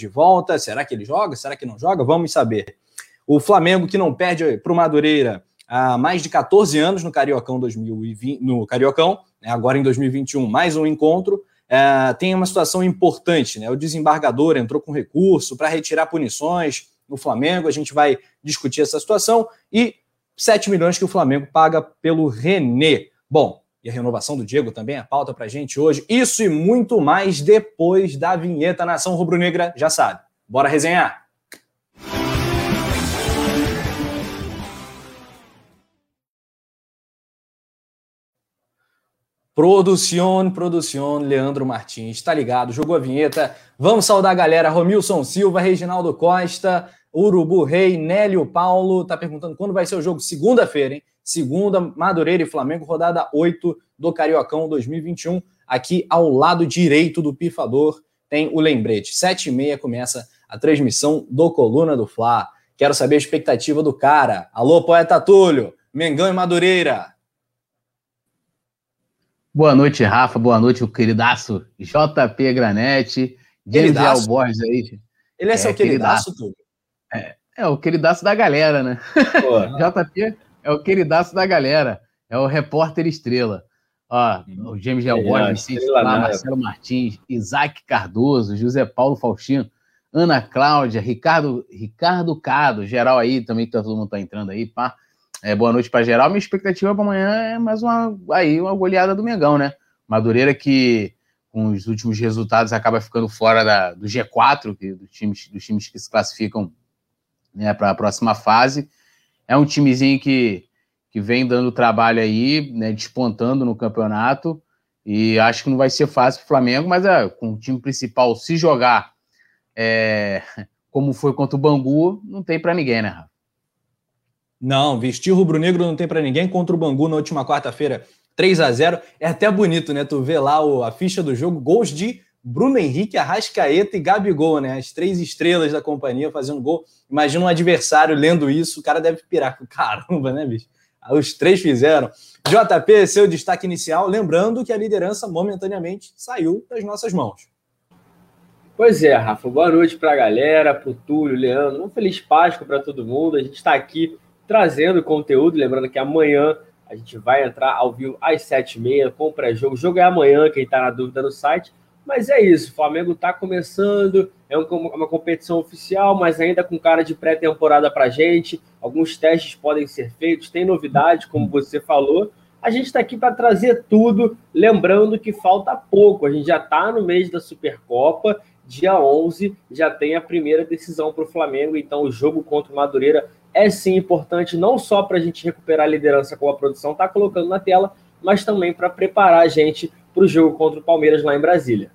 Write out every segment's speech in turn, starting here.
de volta. Será que ele joga? Será que não joga? Vamos saber. O Flamengo, que não perde para o Madureira há mais de 14 anos no Cariocão 2020, no Cariocão, né, agora em 2021, mais um encontro. É, tem uma situação importante, né? O desembargador entrou com recurso para retirar punições no Flamengo. A gente vai discutir essa situação e 7 milhões que o Flamengo paga pelo René. Bom, e a renovação do Diego também é pauta para gente hoje. Isso e muito mais depois da vinheta Nação Rubro-Negra, já sabe. Bora resenhar! Producione, producione, Leandro Martins, tá ligado? Jogou a vinheta. Vamos saudar a galera. Romilson Silva, Reginaldo Costa, Urubu Rei, Nélio Paulo. Tá perguntando quando vai ser o jogo? Segunda-feira, hein? Segunda, Madureira e Flamengo, rodada 8 do Cariocão 2021. Aqui ao lado direito do pifador tem o lembrete. 7h30 começa a transmissão do Coluna do Fla. Quero saber a expectativa do cara. Alô, poeta Túlio, Mengão e Madureira. Boa noite, Rafa. Boa noite, o queridaço JP Granete. Denzel Borges aí. Ele é, é seu queridaço, tudo. É, é, o queridaço da galera, né? JP é o queridaço da galera. É o repórter estrela. Ó, o James Del Borges, Marcelo Martins, Isaac Cardoso, José Paulo Faustino, Ana Cláudia, Ricardo, Ricardo Cado, geral aí também, que todo mundo tá entrando aí, pá. É, boa noite para geral. Minha expectativa para amanhã é mais uma aí uma goleada do Mengão, né? Madureira que com os últimos resultados acaba ficando fora da, do G4, que, dos, times, dos times que se classificam né, para a próxima fase. É um timezinho que, que vem dando trabalho aí, né, despontando no campeonato. E acho que não vai ser fácil para o Flamengo, mas é, com o time principal se jogar é, como foi contra o Bangu, não tem para ninguém, né, Rafa? Não, vestir rubro-negro não tem para ninguém contra o Bangu na última quarta-feira, 3 a 0 É até bonito, né? Tu vê lá o, a ficha do jogo, gols de Bruno Henrique, Arrascaeta e Gabigol, né? As três estrelas da companhia fazendo gol. Imagina um adversário lendo isso, o cara deve pirar. Caramba, né, bicho? Os três fizeram. JP, seu destaque inicial, lembrando que a liderança momentaneamente saiu das nossas mãos. Pois é, Rafa. Boa noite para a galera, para o Túlio, Leandro. Um feliz Páscoa para todo mundo. A gente está aqui trazendo conteúdo. Lembrando que amanhã a gente vai entrar ao vivo às 7h30 com o pré-jogo. O jogo é amanhã, quem está na dúvida no site. Mas é isso, o Flamengo está começando, é uma competição oficial, mas ainda com cara de pré-temporada para gente. Alguns testes podem ser feitos, tem novidade, como você falou. A gente está aqui para trazer tudo, lembrando que falta pouco. A gente já está no mês da Supercopa, dia 11, já tem a primeira decisão para o Flamengo. Então, o jogo contra o Madureira é sim importante, não só para a gente recuperar a liderança como a produção está colocando na tela, mas também para preparar a gente para o jogo contra o Palmeiras lá em Brasília.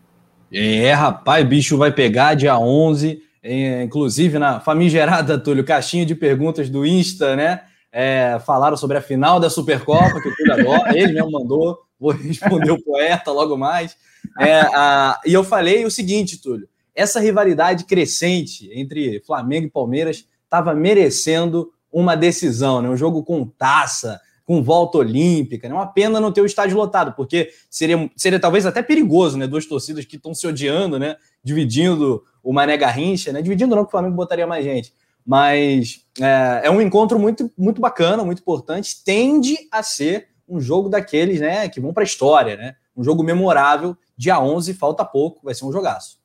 É, rapaz, bicho vai pegar dia 11, é, inclusive na famigerada, Túlio, caixinha de perguntas do Insta, né? É, falaram sobre a final da Supercopa, que o Túlio adora, ele mesmo mandou, vou responder o poeta logo mais. É, a, e eu falei o seguinte, Túlio, essa rivalidade crescente entre Flamengo e Palmeiras estava merecendo uma decisão, né? um jogo com taça, com volta olímpica. Né? Uma pena não ter o estádio lotado, porque seria, seria talvez até perigoso, né? Duas torcidas que estão se odiando, né? Dividindo o Mané Garrincha, né? Dividindo não, que o Flamengo botaria mais gente. Mas é, é um encontro muito, muito bacana, muito importante. Tende a ser um jogo daqueles, né? Que vão para a história, né? Um jogo memorável. Dia 11, falta pouco, vai ser um jogaço.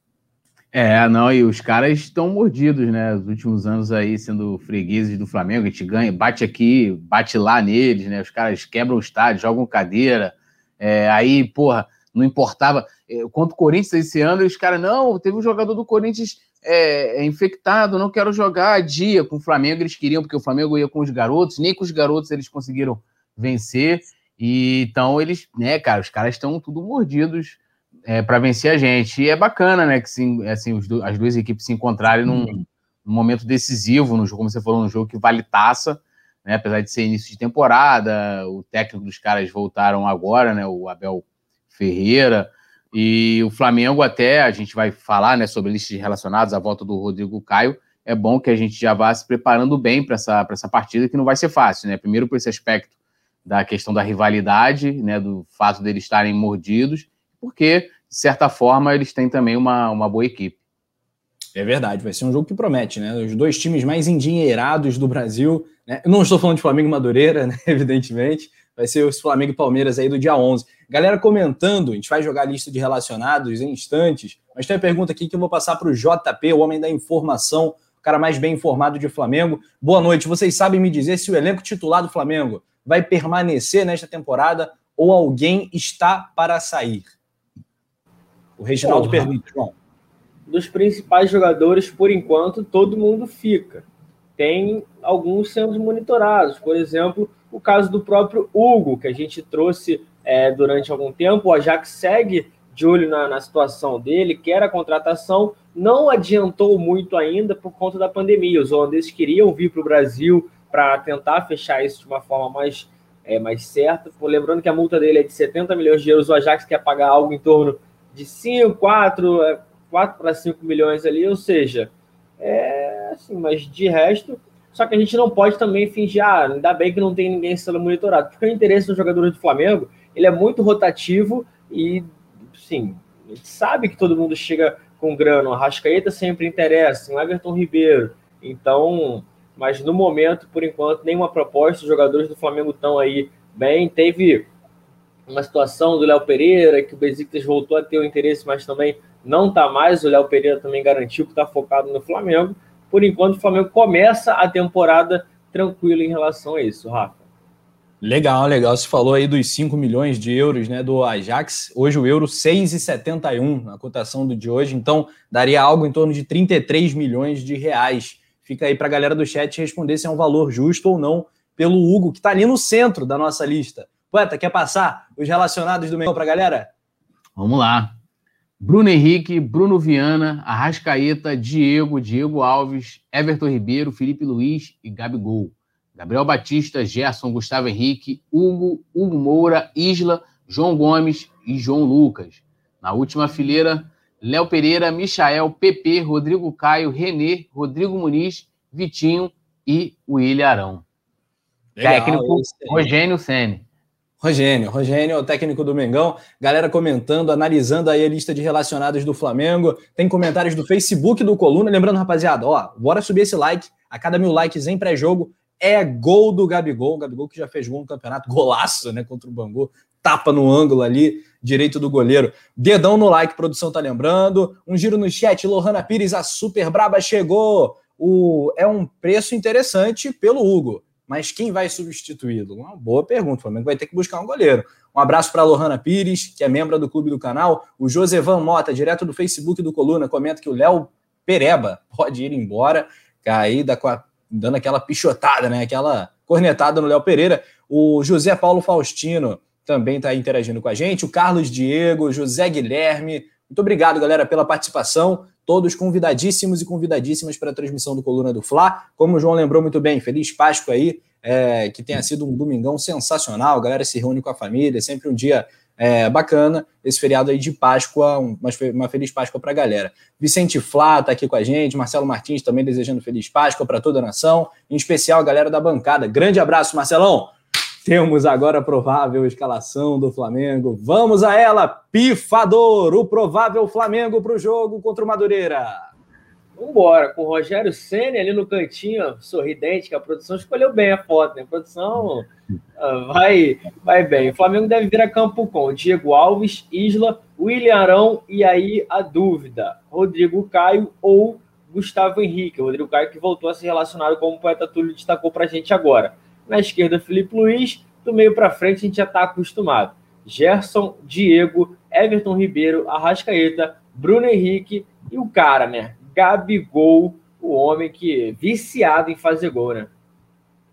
É, não, e os caras estão mordidos, né? Os últimos anos aí sendo fregueses do Flamengo, a gente ganha, bate aqui, bate lá neles, né? Os caras quebram o estádio, jogam cadeira. É, aí, porra, não importava. É, contra o Corinthians esse ano, os caras, não, teve um jogador do Corinthians é, é, infectado, não quero jogar dia com o Flamengo. Eles queriam, porque o Flamengo ia com os garotos, nem com os garotos eles conseguiram vencer. E então eles, né, cara, os caras estão tudo mordidos é, para vencer a gente. E é bacana, né, que sim, assim, do, as duas equipes se encontrarem num, uhum. num, momento decisivo, no jogo, como você falou, um jogo que vale taça, né, apesar de ser início de temporada, o técnico dos caras voltaram agora, né, o Abel Ferreira, e o Flamengo até, a gente vai falar, né, sobre listas relacionadas, a volta do Rodrigo Caio, é bom que a gente já vá se preparando bem para essa, essa partida, que não vai ser fácil, né, primeiro por esse aspecto da questão da rivalidade, né, do fato deles estarem mordidos, porque, de certa forma, eles têm também uma, uma boa equipe. É verdade, vai ser um jogo que promete, né? Os dois times mais endinheirados do Brasil. Né? Eu não estou falando de Flamengo e Madureira, né? Evidentemente. Vai ser os Flamengo e Palmeiras aí do dia 11. Galera comentando, a gente vai jogar a lista de relacionados em instantes, mas tem uma pergunta aqui que eu vou passar para o JP, o homem da informação, o cara mais bem informado de Flamengo. Boa noite. Vocês sabem me dizer se o elenco titular do Flamengo vai permanecer nesta temporada ou alguém está para sair? O Reginaldo Porra. pergunta, João. Dos principais jogadores, por enquanto, todo mundo fica. Tem alguns sendo monitorados. Por exemplo, o caso do próprio Hugo, que a gente trouxe é, durante algum tempo. O Ajax segue de olho na, na situação dele, quer a contratação, não adiantou muito ainda por conta da pandemia. Os holandeses queriam vir para o Brasil para tentar fechar isso de uma forma mais, é, mais certa. Lembrando que a multa dele é de 70 milhões de euros, o Ajax quer pagar algo em torno de 5, 4, 4 para 5 milhões ali, ou seja, é assim, mas de resto. Só que a gente não pode também fingir, ah, ainda bem que não tem ninguém sendo monitorado, porque o interesse dos jogadores do Flamengo ele é muito rotativo e, sim, a gente sabe que todo mundo chega com grana. O Arrascaeta sempre interessa, o Everton Ribeiro. Então, mas no momento, por enquanto, nenhuma proposta. Os jogadores do Flamengo estão aí bem. Teve uma situação do Léo Pereira, que o Besiktas voltou a ter o interesse, mas também não está mais. O Léo Pereira também garantiu que está focado no Flamengo. Por enquanto, o Flamengo começa a temporada tranquilo em relação a isso, Rafa. Legal, legal. Você falou aí dos 5 milhões de euros né, do Ajax. Hoje o euro 6,71 na cotação do de hoje, então daria algo em torno de 33 milhões de reais. Fica aí para a galera do chat responder se é um valor justo ou não pelo Hugo, que está ali no centro da nossa lista. Poeta, quer passar os relacionados do Mengão para a galera? Vamos lá. Bruno Henrique, Bruno Viana, Arrascaeta, Diego, Diego Alves, Everton Ribeiro, Felipe Luiz e Gabigol. Gabriel Batista, Gerson, Gustavo Henrique, Hugo, Hugo Moura, Isla, João Gomes e João Lucas. Na última fileira, Léo Pereira, Michael, PP, Rodrigo Caio, Renê, Rodrigo Muniz, Vitinho e William Arão. Legal, técnico Rogênio Sene. Rogênio, Rogênio, o técnico do Mengão. Galera comentando, analisando aí a lista de relacionados do Flamengo. Tem comentários do Facebook do Coluna. Lembrando, rapaziada, ó, bora subir esse like. A cada mil likes em pré-jogo, é gol do Gabigol. O Gabigol que já fez gol no campeonato, golaço, né? Contra o Bangu. Tapa no ângulo ali, direito do goleiro. Dedão no like, produção tá lembrando. Um giro no chat, Lohana Pires, a super braba chegou. O, é um preço interessante pelo Hugo. Mas quem vai substituí-lo? Uma boa pergunta. O Flamengo vai ter que buscar um goleiro. Um abraço para a Lohana Pires, que é membro do clube do canal. O Josevan Mota, direto do Facebook do Coluna, comenta que o Léo Pereba pode ir embora. Cair da dando aquela pichotada, né? Aquela cornetada no Léo Pereira. O José Paulo Faustino também está interagindo com a gente. O Carlos Diego, José Guilherme. Muito obrigado, galera, pela participação. Todos convidadíssimos e convidadíssimas para a transmissão do Coluna do Fla. Como o João lembrou muito bem, feliz Páscoa aí. É, que tenha sido um domingão sensacional. A galera se reúne com a família, sempre um dia é, bacana esse feriado aí de Páscoa, uma, uma feliz Páscoa para a galera. Vicente Flá está aqui com a gente, Marcelo Martins também desejando feliz Páscoa para toda a nação, em especial a galera da bancada. Grande abraço, Marcelão! Temos agora a provável escalação do Flamengo. Vamos a ela, pifador, o provável Flamengo para o jogo contra o Madureira. Vambora, com o Rogério Senna ali no cantinho, sorridente, que a produção escolheu bem a foto, né? A produção uh, vai, vai bem. O Flamengo deve vir a campo com Diego Alves, Isla, William Arão e aí a dúvida: Rodrigo Caio ou Gustavo Henrique. O Rodrigo Caio que voltou a se relacionar como o poeta Túlio destacou para a gente agora. Na esquerda, Felipe Luiz, do meio para frente a gente já está acostumado. Gerson, Diego, Everton Ribeiro, Arrascaeta, Bruno Henrique e o cara, né? Gabigol, o homem que é viciado em fazer gol, né?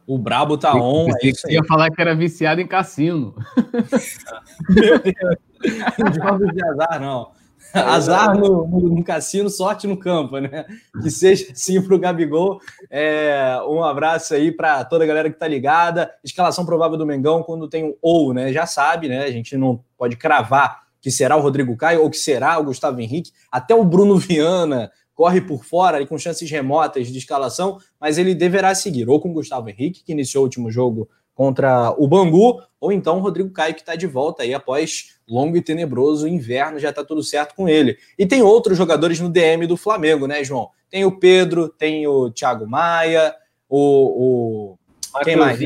O Brabo tá on. Eu é ia falar que era viciado em cassino. Meu Deus. Jogos de azar, não. Azar no, no, no, cassino, sorte no campo, né? Que seja assim para o Gabigol. É, um abraço aí para toda a galera que tá ligada. Escalação provável do Mengão quando tem o ou, né? Já sabe, né? A gente não pode cravar que será o Rodrigo Caio ou que será o Gustavo Henrique. Até o Bruno Viana corre por fora e com chances remotas de escalação, mas ele deverá seguir ou com Gustavo Henrique, que iniciou o último jogo contra o Bangu, ou então o Rodrigo Caio, que está de volta aí após longo e tenebroso inverno, já está tudo certo com ele. E tem outros jogadores no DM do Flamengo, né, João? Tem o Pedro, tem o Thiago Maia, o. o quem mais?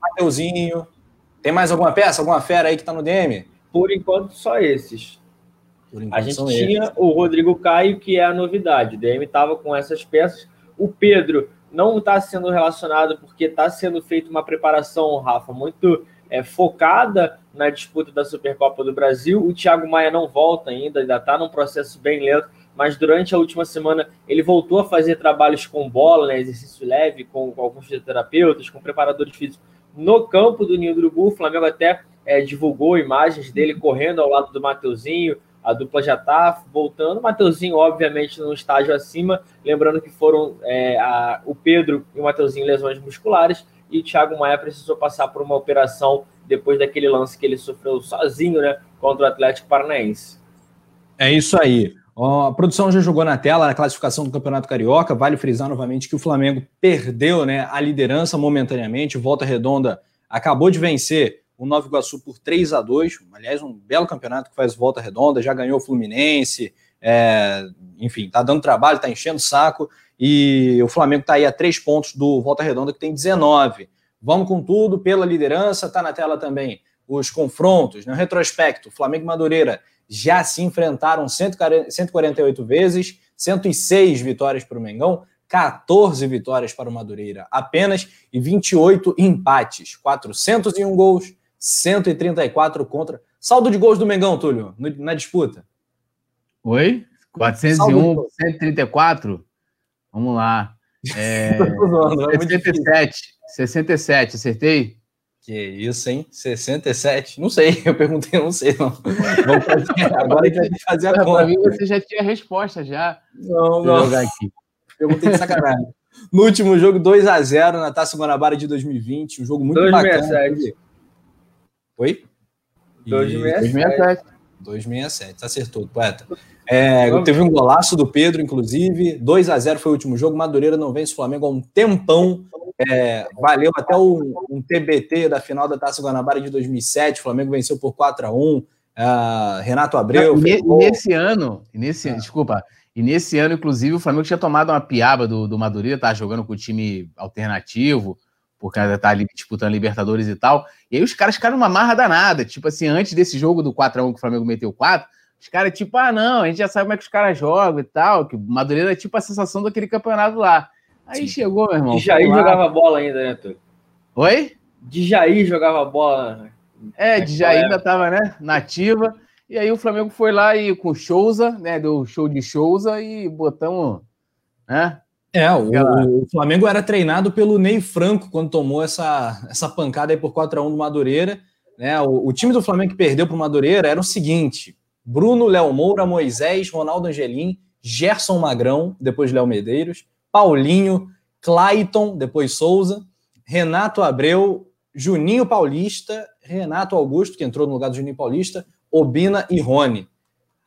Mateuzinho. Tem mais alguma peça, alguma fera aí que tá no DM? Por enquanto, só esses. Enquanto, a gente tinha esses. o Rodrigo Caio, que é a novidade. O DM estava com essas peças. O Pedro não está sendo relacionado porque está sendo feita uma preparação, Rafa, muito é, focada na disputa da Supercopa do Brasil. O Thiago Maia não volta ainda, ainda está num processo bem lento, mas durante a última semana ele voltou a fazer trabalhos com bola, né, exercício leve, com, com alguns fisioterapeutas, com preparadores físicos no campo do Ninho do Urubu. O Flamengo até é, divulgou imagens dele correndo ao lado do Mateuzinho. A dupla já está voltando. O Mateuzinho, obviamente, num estágio acima. Lembrando que foram é, a, o Pedro e o Mateuzinho lesões musculares. E Thiago Maia precisou passar por uma operação depois daquele lance que ele sofreu sozinho né, contra o Atlético Paranaense. É isso aí. A produção já jogou na tela a classificação do Campeonato Carioca. Vale frisar novamente que o Flamengo perdeu né, a liderança momentaneamente. Volta Redonda acabou de vencer o Nova Iguaçu por 3 a 2 Aliás, um belo campeonato que faz volta redonda. Já ganhou o Fluminense. É, enfim, tá dando trabalho, tá enchendo o saco. E o Flamengo está aí a três pontos do Volta Redonda, que tem 19. Vamos com tudo pela liderança. Tá na tela também os confrontos, no né? retrospecto. Flamengo e Madureira já se enfrentaram 148 vezes, 106 vitórias para o Mengão, 14 vitórias para o Madureira apenas e 28 empates, 401 gols, 134 contra. Saldo de gols do Mengão, Túlio, na disputa. Oi? 401, 134? Vamos lá. É... 67, 67, acertei? Que isso, hein? 67? Não sei, eu perguntei, não sei, não. Vamos fazer, agora a gente vai fazer a conta. Para mim, você já tinha a resposta, já. Não, não. Jogar aqui. Perguntei de sacanagem. No último jogo, 2 a 0 na Taça Guanabara de 2020, um jogo muito 267. bacana. Oi? 267. 267, acertou, poeta. É, teve um golaço do Pedro, inclusive. 2 a 0 foi o último jogo. Madureira não vence o Flamengo há um tempão. É, valeu até o, um TBT da final da Taça Guanabara de 2007. O Flamengo venceu por 4 a 1 uh, Renato Abreu. E, nesse ano, nesse, ah. desculpa, e nesse ano, inclusive, o Flamengo tinha tomado uma piaba do, do Madureira, tá jogando com o time alternativo, porque tá ali disputando Libertadores e tal. E aí os caras ficaram numa marra danada. Tipo assim, antes desse jogo do 4x1 que o Flamengo meteu 4, os caras, tipo, ah, não, a gente já sabe como é que os caras jogam e tal. Que o Madureira é tipo a sensação daquele campeonato lá. Aí Sim. chegou, meu irmão. De Jair jogava bola ainda, né, tu? Oi? De Jair jogava bola. É, de Jair ainda tava, né? Nativa. E aí o Flamengo foi lá e com Souza, né? Deu show de Souza e botamos, né? É, o, o, Flamengo era treinado pelo Ney Franco quando tomou essa, essa pancada aí por 4x1 do Madureira. Né? O, o time do Flamengo que perdeu para o Madureira era o seguinte: Bruno, Léo Moura, Moisés, Ronaldo Angelim, Gerson Magrão, depois Léo Medeiros, Paulinho, Clayton, depois Souza, Renato Abreu, Juninho Paulista, Renato Augusto, que entrou no lugar do Juninho Paulista, Obina e Rony.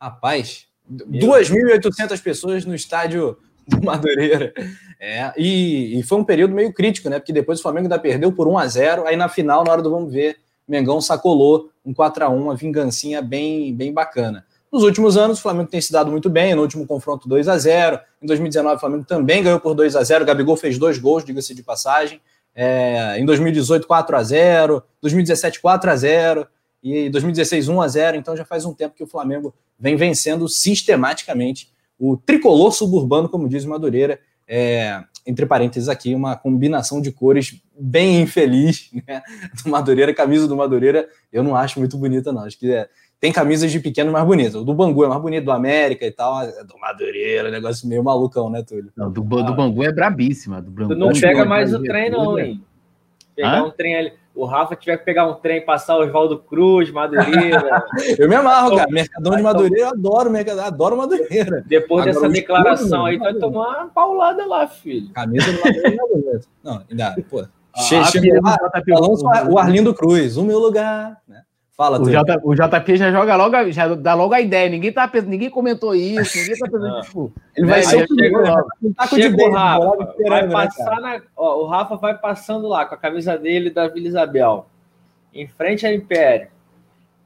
Rapaz, 2.800 pessoas no estádio do Madureira. É, e, e, foi um período meio crítico, né? Porque depois o Flamengo ainda perdeu por 1 a 0 aí na final, na hora do vamos ver, Mengão sacolou um 4 a 1 uma vingancinha bem, bem bacana. Nos últimos anos, o Flamengo tem se dado muito bem, no último confronto 2 a 0 Em 2019, o Flamengo também ganhou por 2 a 0 O Gabigol fez dois gols, diga-se de passagem. É, em 2018, 4 a 0 2017, 4 a 0 e 2016, 1 a 0 Então já faz um tempo que o Flamengo vem vencendo sistematicamente o tricolor suburbano, como diz Madureira. É, entre parênteses aqui, uma combinação de cores bem infeliz, né? Do Madureira, camisa do Madureira, eu não acho muito bonita, não. Acho que é, tem camisas de pequeno mais bonitas. O do Bangu é mais bonito, do América e tal, é do Madureira, negócio meio malucão, né, Túlio? Não, do, do Bangu é brabíssima. Do Bangu, tu não pega mais o trem, não, hein? Pegar Hã? um trem ali o Rafa tiver que pegar um trem, passar o Oswaldo Cruz, Madureira. eu me amarro, cara. Mercadão de Madureira, eu adoro Mercadão, adoro Madureira. Depois Agora, dessa declaração tudo, aí, tu vai tomar uma paulada lá, filho. Camisa do Madureira. Não, ainda, pô. Ah, che, chegou lá, o Arlindo Cruz, o meu lugar, né? Fala, o, J, o JP já joga logo, já dá logo a ideia. Ninguém, tá, ninguém comentou isso, ninguém tá pensando, tipo. Ele vai ser o primeiro. Um taco de o Rafa, vai né, passar na, ó, o Rafa vai passando lá com a camisa dele da Vila Isabel, em frente à Império,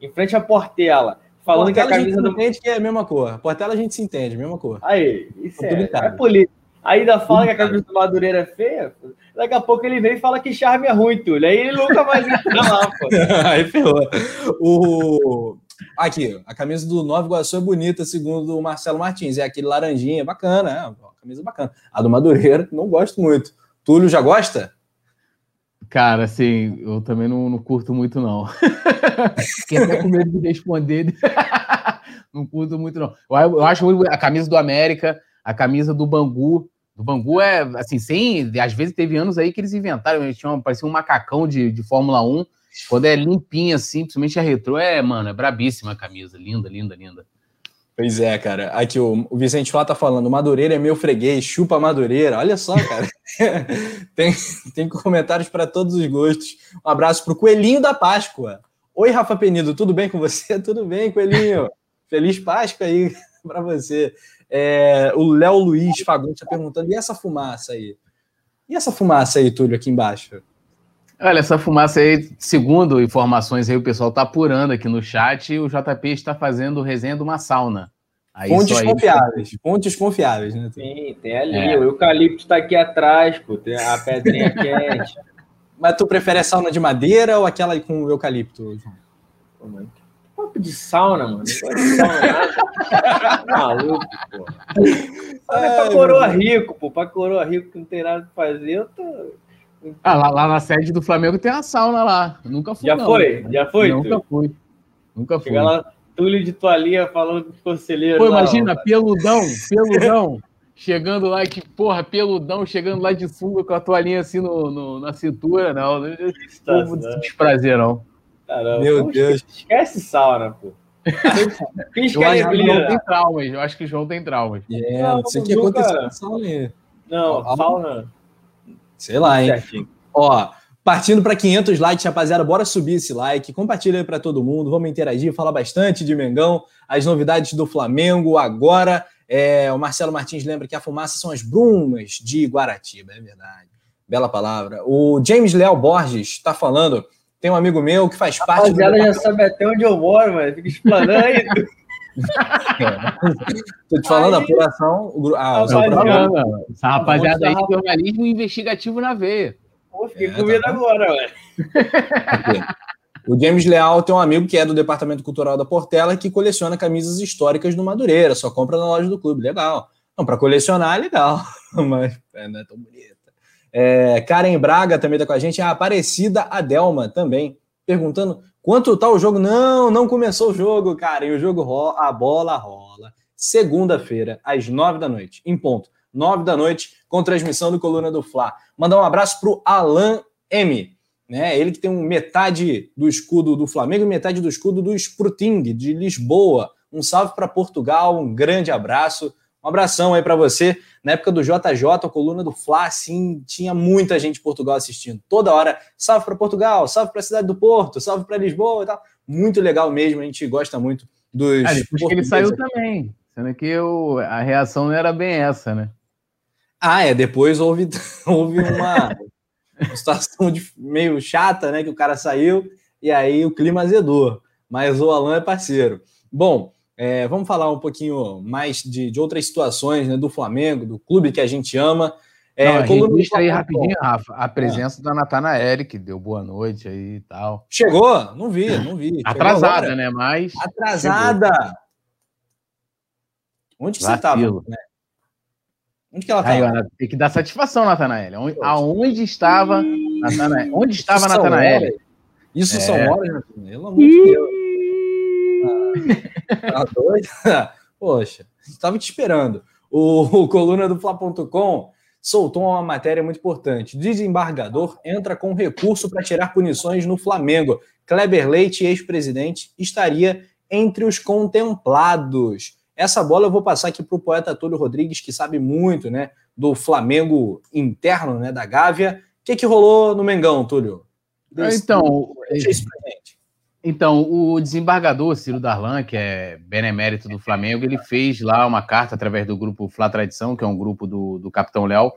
em frente à Portela, falando Portela que a camisa a gente do. que é a mesma cor. Portela a gente se entende, mesma cor. Aí, isso é, é político. Aí ainda fala que a camisa do Madureira é feia. Daqui a pouco ele vem e fala que charme é ruim, Túlio. Aí ele nunca mais entra lá, pô. Aí ferrou. O... Aqui, a camisa do Nova Iguaçu é bonita, segundo o Marcelo Martins. É aquele laranjinha, bacana, é uma camisa bacana. A do Madureira, não gosto muito. Túlio já gosta? Cara, assim, eu também não, não curto muito, não. Fiquei até com medo de responder. não curto muito, não. Eu, eu acho a camisa do América, a camisa do Bangu. Do Bangu é, assim, sem. Às vezes teve anos aí que eles inventaram, eles tinham, parecia um macacão de, de Fórmula 1. Quando é limpinha, assim, principalmente a retrô, é, mano, é brabíssima a camisa. Linda, linda, linda. Pois é, cara. Aqui o, o Vicente Flá tá falando, Madureira é meu freguês, chupa Madureira. Olha só, cara. tem, tem comentários para todos os gostos. Um abraço pro Coelhinho da Páscoa. Oi, Rafa Penido, tudo bem com você? Tudo bem, Coelhinho? Feliz Páscoa aí para você. É, o Léo Luiz Fagundes tá perguntando, e essa fumaça aí? E essa fumaça aí, Túlio, aqui embaixo? Olha, essa fumaça aí, segundo informações aí, o pessoal está apurando aqui no chat, o JP está fazendo resenha de uma sauna. Aí fontes confiáveis, fontes confiáveis, né? Sim, tem ali, é. o eucalipto está aqui atrás, pô, tem a pedrinha quente. Mas tu prefere a sauna de madeira ou aquela com eucalipto, João? Papo de sauna, mano. Não gosto de sauna nada. Maluco, pô. Sauna é pra coroa rico, pô. Pra coroa rico que não tem nada pra fazer, eu tô ah, lá, lá, na sede do Flamengo tem uma sauna lá. nunca fui. Já não. foi? Já foi? Nunca fui. Nunca fui. Chega lá, Túlio de toalhinha falando com o conselheiro. Pô, imagina, ó. peludão, peludão. chegando lá, que porra, peludão, chegando lá de sunga com a toalhinha assim no, no na cintura, não. Não vou desprazer, não. Caramba, Meu Deus. Esquece sauna, pô. Fiz eu acho que o João tem traumas. Eu acho que o João tem traumas. É, não, não sei o que aconteceu na sauna. Não, sauna. Sei lá, hein? Certinho. Ó, partindo para 500 likes, rapaziada, bora subir esse like, compartilha aí para todo mundo, vamos interagir, falar bastante de Mengão, as novidades do Flamengo agora. É, o Marcelo Martins lembra que a fumaça são as brumas de Guaratiba, é verdade. Bela palavra. O James Léo Borges está falando, tem um amigo meu que faz parte rapaziada já sabe até onde eu moro, mano. Fica explanando aí. Tô te falando, aí, apuração. Ah, rapaziada, essa rapaziada aí, jornalismo investigativo na veia. Pô, fiquei é, com medo tá agora, ué. O James Leal tem um amigo que é do Departamento Cultural da Portela que coleciona camisas históricas do Madureira, só compra na loja do clube. Legal. Não, para colecionar é legal, mas é, não é tão bonita. É, Karen Braga também tá com a gente, a Aparecida Adelma também, perguntando Quanto tá o jogo? Não, não começou o jogo. E o jogo rola, a bola rola. Segunda-feira, às nove da noite, em ponto. Nove da noite, com transmissão do Coluna do Fla. Mandar um abraço pro Alan M. Né? Ele que tem um metade do escudo do Flamengo e metade do escudo do Spruting, de Lisboa. Um salve para Portugal, um grande abraço. Um abração aí para você. Na época do JJ, a coluna do Fla, assim, tinha muita gente de Portugal assistindo. Toda hora, salve para Portugal, salve para a cidade do Porto, salve para Lisboa e tal. Muito legal mesmo, a gente gosta muito dos. Ah, depois que ele saiu também. Sendo que eu, a reação não era bem essa, né? Ah, é. Depois houve, houve uma, situação de, meio chata, né? Que o cara saiu e aí o clima azedou. Mas o Alan é parceiro. Bom, é, vamos falar um pouquinho mais de, de outras situações né, do Flamengo, do clube que a gente ama. É, Não, registra aí rapidinho, Rafa, a presença é. da Natanael, que deu boa noite aí e tal. Chegou? Não vi, não vi. Atrasada, né? Mas. Atrasada! Chegou. Onde que Vacilo. você estava? Né? Onde que ela estava? Tem que dar satisfação, Natanael. Onde, aonde estava Natanael? Onde estava Natanael? Isso é. são horas, pelo amor de Deus. Tá doido? Poxa, estava te esperando. O, o coluna do Fla.com soltou uma matéria muito importante. Desembargador entra com recurso para tirar punições no Flamengo. Kleber Leite, ex-presidente, estaria entre os contemplados. Essa bola eu vou passar aqui para o poeta Túlio Rodrigues, que sabe muito né, do Flamengo interno, né, da Gávea. O que, que rolou no Mengão, Túlio? Desse, então. Então, o desembargador Ciro Darlan, que é benemérito do Flamengo, ele fez lá uma carta através do grupo Flá Tradição, que é um grupo do, do Capitão Léo,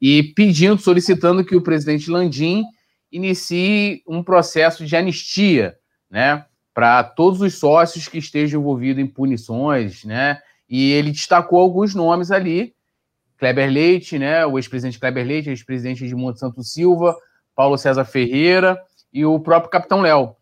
e pedindo, solicitando que o presidente Landim inicie um processo de anistia, né, para todos os sócios que estejam envolvidos em punições, né, e ele destacou alguns nomes ali, Kleber Leite, né? O ex-presidente Kleber Leite, ex-presidente de Monte Santo Silva, Paulo César Ferreira e o próprio Capitão Léo.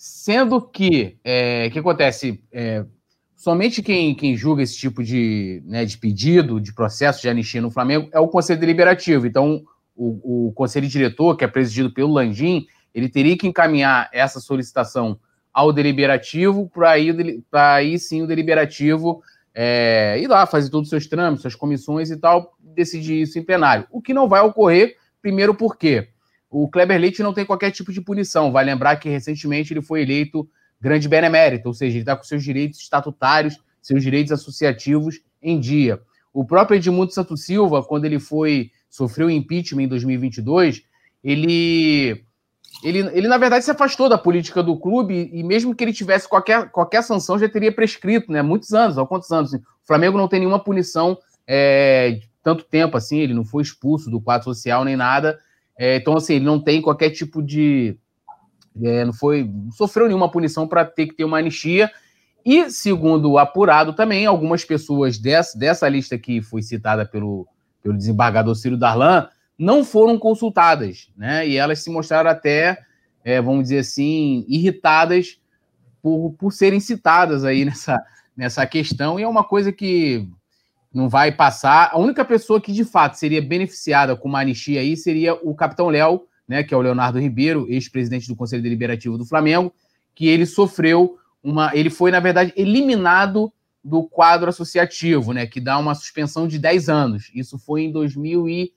Sendo que, é, o que acontece? É, somente quem, quem julga esse tipo de, né, de pedido, de processo de anistia no Flamengo é o Conselho Deliberativo. Então, o, o Conselho Diretor, que é presidido pelo Landim, ele teria que encaminhar essa solicitação ao Deliberativo para aí, aí sim o Deliberativo é, ir lá fazer todos os seus trâmites, suas comissões e tal, decidir isso em plenário. O que não vai ocorrer, primeiro porque o Kleber Leite não tem qualquer tipo de punição. Vai lembrar que recentemente ele foi eleito grande benemérito, ou seja, ele está com seus direitos estatutários, seus direitos associativos em dia. O próprio Edmundo Santos Silva, quando ele foi sofreu impeachment em 2022, ele ele, ele, na verdade, se afastou da política do clube e, mesmo que ele tivesse qualquer, qualquer sanção, já teria prescrito, né? Muitos anos, há quantos anos? Assim? O Flamengo não tem nenhuma punição é, tanto tempo assim, ele não foi expulso do quadro social nem nada. É, então, assim, ele não tem qualquer tipo de. É, não foi. Não sofreu nenhuma punição para ter que ter uma anistia. E, segundo apurado também, algumas pessoas dessa, dessa lista que foi citada pelo, pelo desembargador Ciro Darlan não foram consultadas, né? E elas se mostraram até, é, vamos dizer assim, irritadas por, por serem citadas aí nessa, nessa questão, e é uma coisa que não vai passar. A única pessoa que de fato seria beneficiada com uma anistia aí seria o capitão Léo, né, que é o Leonardo Ribeiro, ex-presidente do Conselho Deliberativo do Flamengo, que ele sofreu uma. Ele foi, na verdade, eliminado do quadro associativo, né, que dá uma suspensão de 10 anos. Isso foi em 2000 e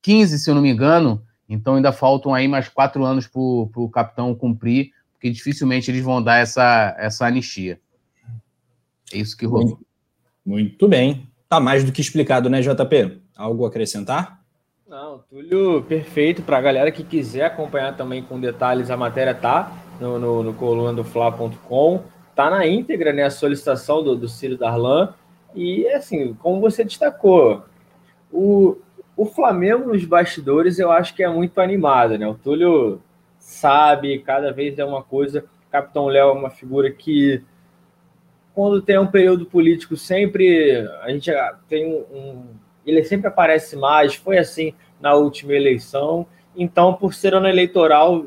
15, se eu não me engano. Então ainda faltam aí mais quatro anos para o capitão cumprir, porque dificilmente eles vão dar essa, essa anistia. É isso que rolou. Muito bem. Tá mais do que explicado, né, JP? Algo a acrescentar? Não, Túlio, perfeito. Para a galera que quiser acompanhar também com detalhes, a matéria tá no, no, no coluna do Fla.com. Tá na íntegra, né, a solicitação do, do Ciro Darlan. E, assim, como você destacou, o, o Flamengo nos bastidores eu acho que é muito animado, né? O Túlio sabe, cada vez é uma coisa. O Capitão Léo é uma figura que, quando tem um período político, sempre a gente tem um. Ele sempre aparece mais, foi assim na última eleição. Então, por ser ano eleitoral,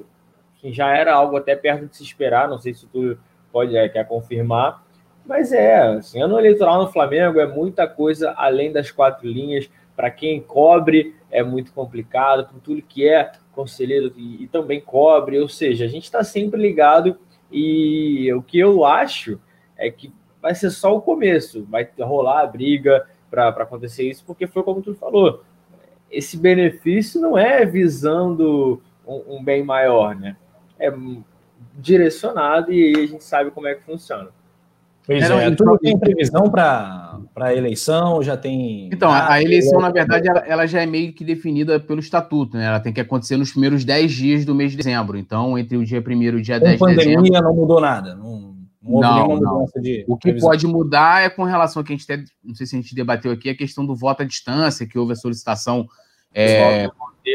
que já era algo até perto de se esperar, não sei se Túlio pode, é, quer confirmar. Mas é, assim, ano eleitoral no Flamengo é muita coisa além das quatro linhas para quem cobre é muito complicado, para tudo que é conselheiro e, e também cobre, ou seja, a gente está sempre ligado e o que eu acho é que vai ser só o começo, vai rolar a briga para acontecer isso, porque foi como tu falou, esse benefício não é visando um, um bem maior, né? É direcionado e aí a gente sabe como é que funciona. Pois é, é tudo tem previsão para a eleição, já tem. Então, a eleição, na verdade, ela, ela, já é meio que definida pelo estatuto, né? Ela tem que acontecer nos primeiros 10 dias do mês de dezembro. Então, entre o dia 1 e o dia Com 10 de dezembro. A pandemia não mudou nada. Não, não, não, não. De o que pode mudar é com relação a que a gente até, não sei se a gente debateu aqui, a questão do voto à distância, que houve a solicitação. É,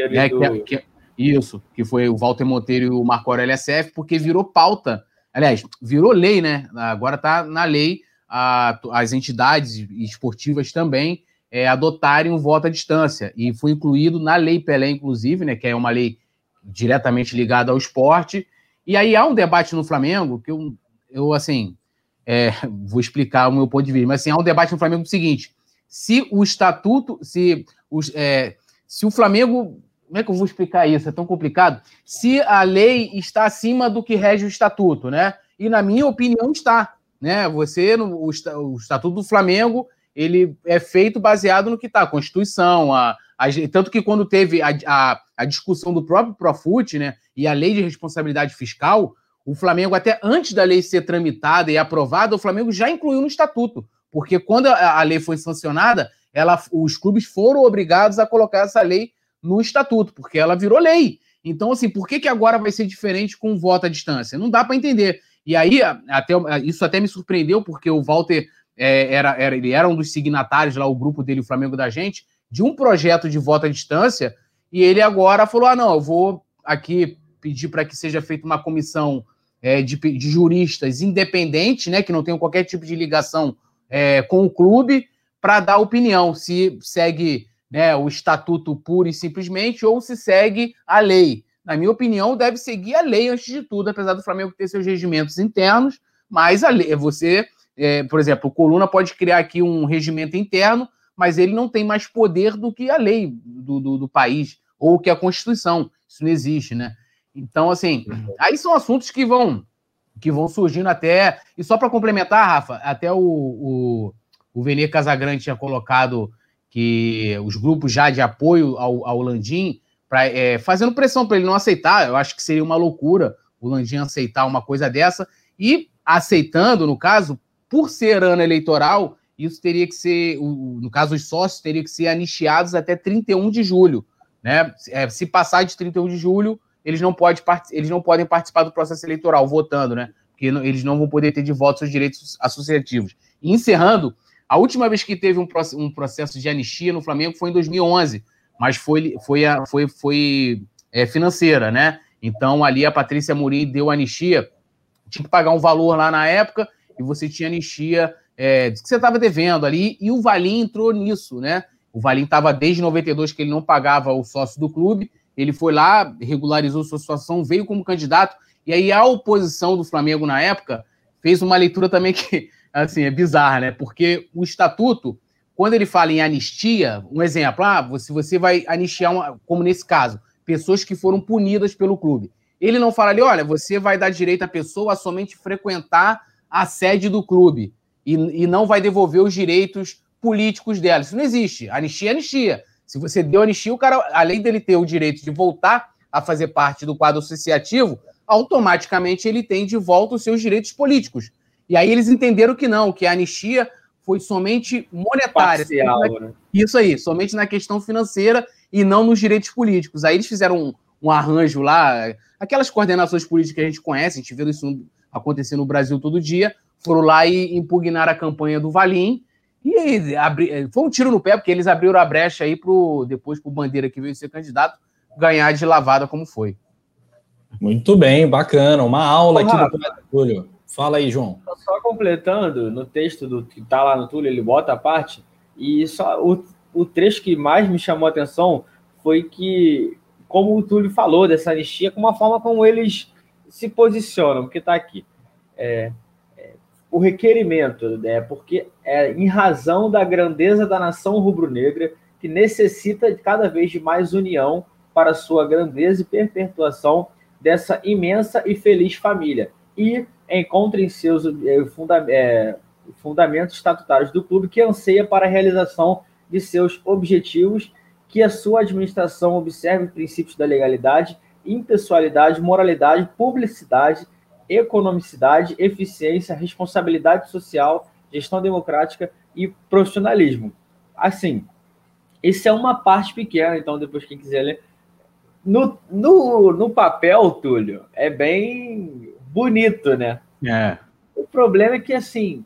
né, do... que, é, que, isso, que foi o Walter Monteiro e o Marco Aurélio SF, porque virou pauta Aliás, virou lei, né? Agora está na lei a, as entidades esportivas também é, adotarem o voto à distância. E foi incluído na Lei Pelé, inclusive, né? Que é uma lei diretamente ligada ao esporte. E aí há um debate no Flamengo que eu, eu assim, é, vou explicar o meu ponto de vista, mas assim, há um debate no Flamengo do seguinte: se o estatuto, se, os, é, se o Flamengo como é que eu vou explicar isso? É tão complicado. Se a lei está acima do que rege o estatuto, né? E na minha opinião está, né? Você no, o, o estatuto do Flamengo ele é feito baseado no que está a Constituição, a, a, tanto que quando teve a, a, a, discussão do próprio Profut, né, e a lei de responsabilidade fiscal, o Flamengo até antes da lei ser tramitada e aprovada, o Flamengo já incluiu no estatuto, porque quando a, lei foi sancionada, ela, os clubes foram obrigados a colocar essa lei no estatuto, porque ela virou lei. Então, assim, por que, que agora vai ser diferente com o voto à distância? Não dá para entender. E aí, até, isso até me surpreendeu, porque o Walter é, era, era, ele era um dos signatários lá, o grupo dele, o Flamengo da Gente, de um projeto de voto à distância, e ele agora falou: ah, não, eu vou aqui pedir para que seja feita uma comissão é, de, de, juristas independente, né, que não tenham qualquer tipo de ligação é, com o clube, para dar opinião se segue né, o estatuto puro e simplesmente ou se segue a lei. Na minha opinião, deve seguir a lei antes de tudo, apesar do Flamengo ter seus regimentos internos, mas a lei, você, é, por exemplo, o Coluna pode criar aqui um regimento interno, mas ele não tem mais poder do que a lei do, do, do país ou que a Constituição. Isso não existe, né? Então, assim, aí são assuntos que vão que vão surgindo até. E só para complementar, Rafa, até o, o, o Vene Casagrande tinha colocado que os grupos já de apoio ao, ao Landim, pra, é, fazendo pressão para ele não aceitar. Eu acho que seria uma loucura o Landim aceitar uma coisa dessa. E aceitando, no caso, por ser ano eleitoral, isso teria que ser, no caso, os sócios teriam que ser anistiados até 31 de julho. Né? É, se passar de 31 de julho, eles não, pode, eles não podem participar do processo eleitoral votando, né? Porque eles não vão poder ter de voto seus direitos associativos. E encerrando, a última vez que teve um, um processo de anistia no Flamengo foi em 2011, mas foi, foi, foi, foi é, financeira, né? Então ali a Patrícia Mourinho deu anistia, tinha que pagar um valor lá na época e você tinha anistia é, que você estava devendo ali, e o Valim entrou nisso, né? O Valim estava desde 92 que ele não pagava o sócio do clube, ele foi lá, regularizou sua situação, veio como candidato, e aí a oposição do Flamengo na época fez uma leitura também que, assim, é bizarra, né? Porque o estatuto, quando ele fala em anistia, um exemplo, ah, se você vai anistiar, uma, como nesse caso, pessoas que foram punidas pelo clube. Ele não fala ali, olha, você vai dar direito à pessoa a somente frequentar a sede do clube e, e não vai devolver os direitos políticos dela. Isso não existe. Anistia é anistia. Se você deu anistia, o cara, além dele ter o direito de voltar a fazer parte do quadro associativo, automaticamente ele tem de volta os seus direitos políticos. E aí eles entenderam que não, que a anistia foi somente monetária. Parcial, né? Isso aí, somente na questão financeira e não nos direitos políticos. Aí eles fizeram um, um arranjo lá, aquelas coordenações políticas que a gente conhece, a gente vê isso acontecer no Brasil todo dia, foram lá e impugnar a campanha do Valim, e abri... foi um tiro no pé, porque eles abriram a brecha aí pro, depois para o Bandeira, que veio ser candidato, ganhar de lavada como foi. Muito bem, bacana. Uma aula aqui do Túlio. Fala aí, João. Só completando, no texto do que está lá no Túlio, ele bota a parte, e só o, o trecho que mais me chamou a atenção foi que, como o Túlio falou dessa anistia, com uma forma como eles se posicionam, porque está aqui. É, o requerimento, né, porque é em razão da grandeza da nação rubro-negra que necessita de cada vez de mais união para sua grandeza e perpetuação dessa imensa e feliz família. E encontra em seus é, funda é, fundamentos estatutários do clube que anseia para a realização de seus objetivos, que a sua administração observe princípios da legalidade, impessoalidade, moralidade, publicidade economicidade, eficiência, responsabilidade social, gestão democrática e profissionalismo. Assim, isso é uma parte pequena, então depois quem quiser ler. No, no, no papel, Túlio, é bem bonito, né? É. O problema é que, assim,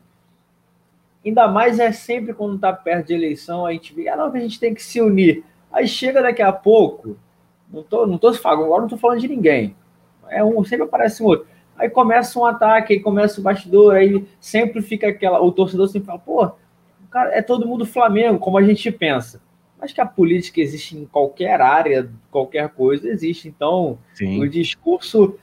ainda mais é sempre quando está perto de eleição, a gente vê, ah, não, a gente tem que se unir. Aí chega daqui a pouco, não tô, não tô falando, agora não tô falando de ninguém. É um, sempre aparece um outro. Aí começa um ataque, aí começa o bastidor, aí sempre fica aquela. O torcedor sempre fala, pô, cara, é todo mundo Flamengo, como a gente pensa. Mas que a política existe em qualquer área, qualquer coisa, existe. Então, Sim. o discurso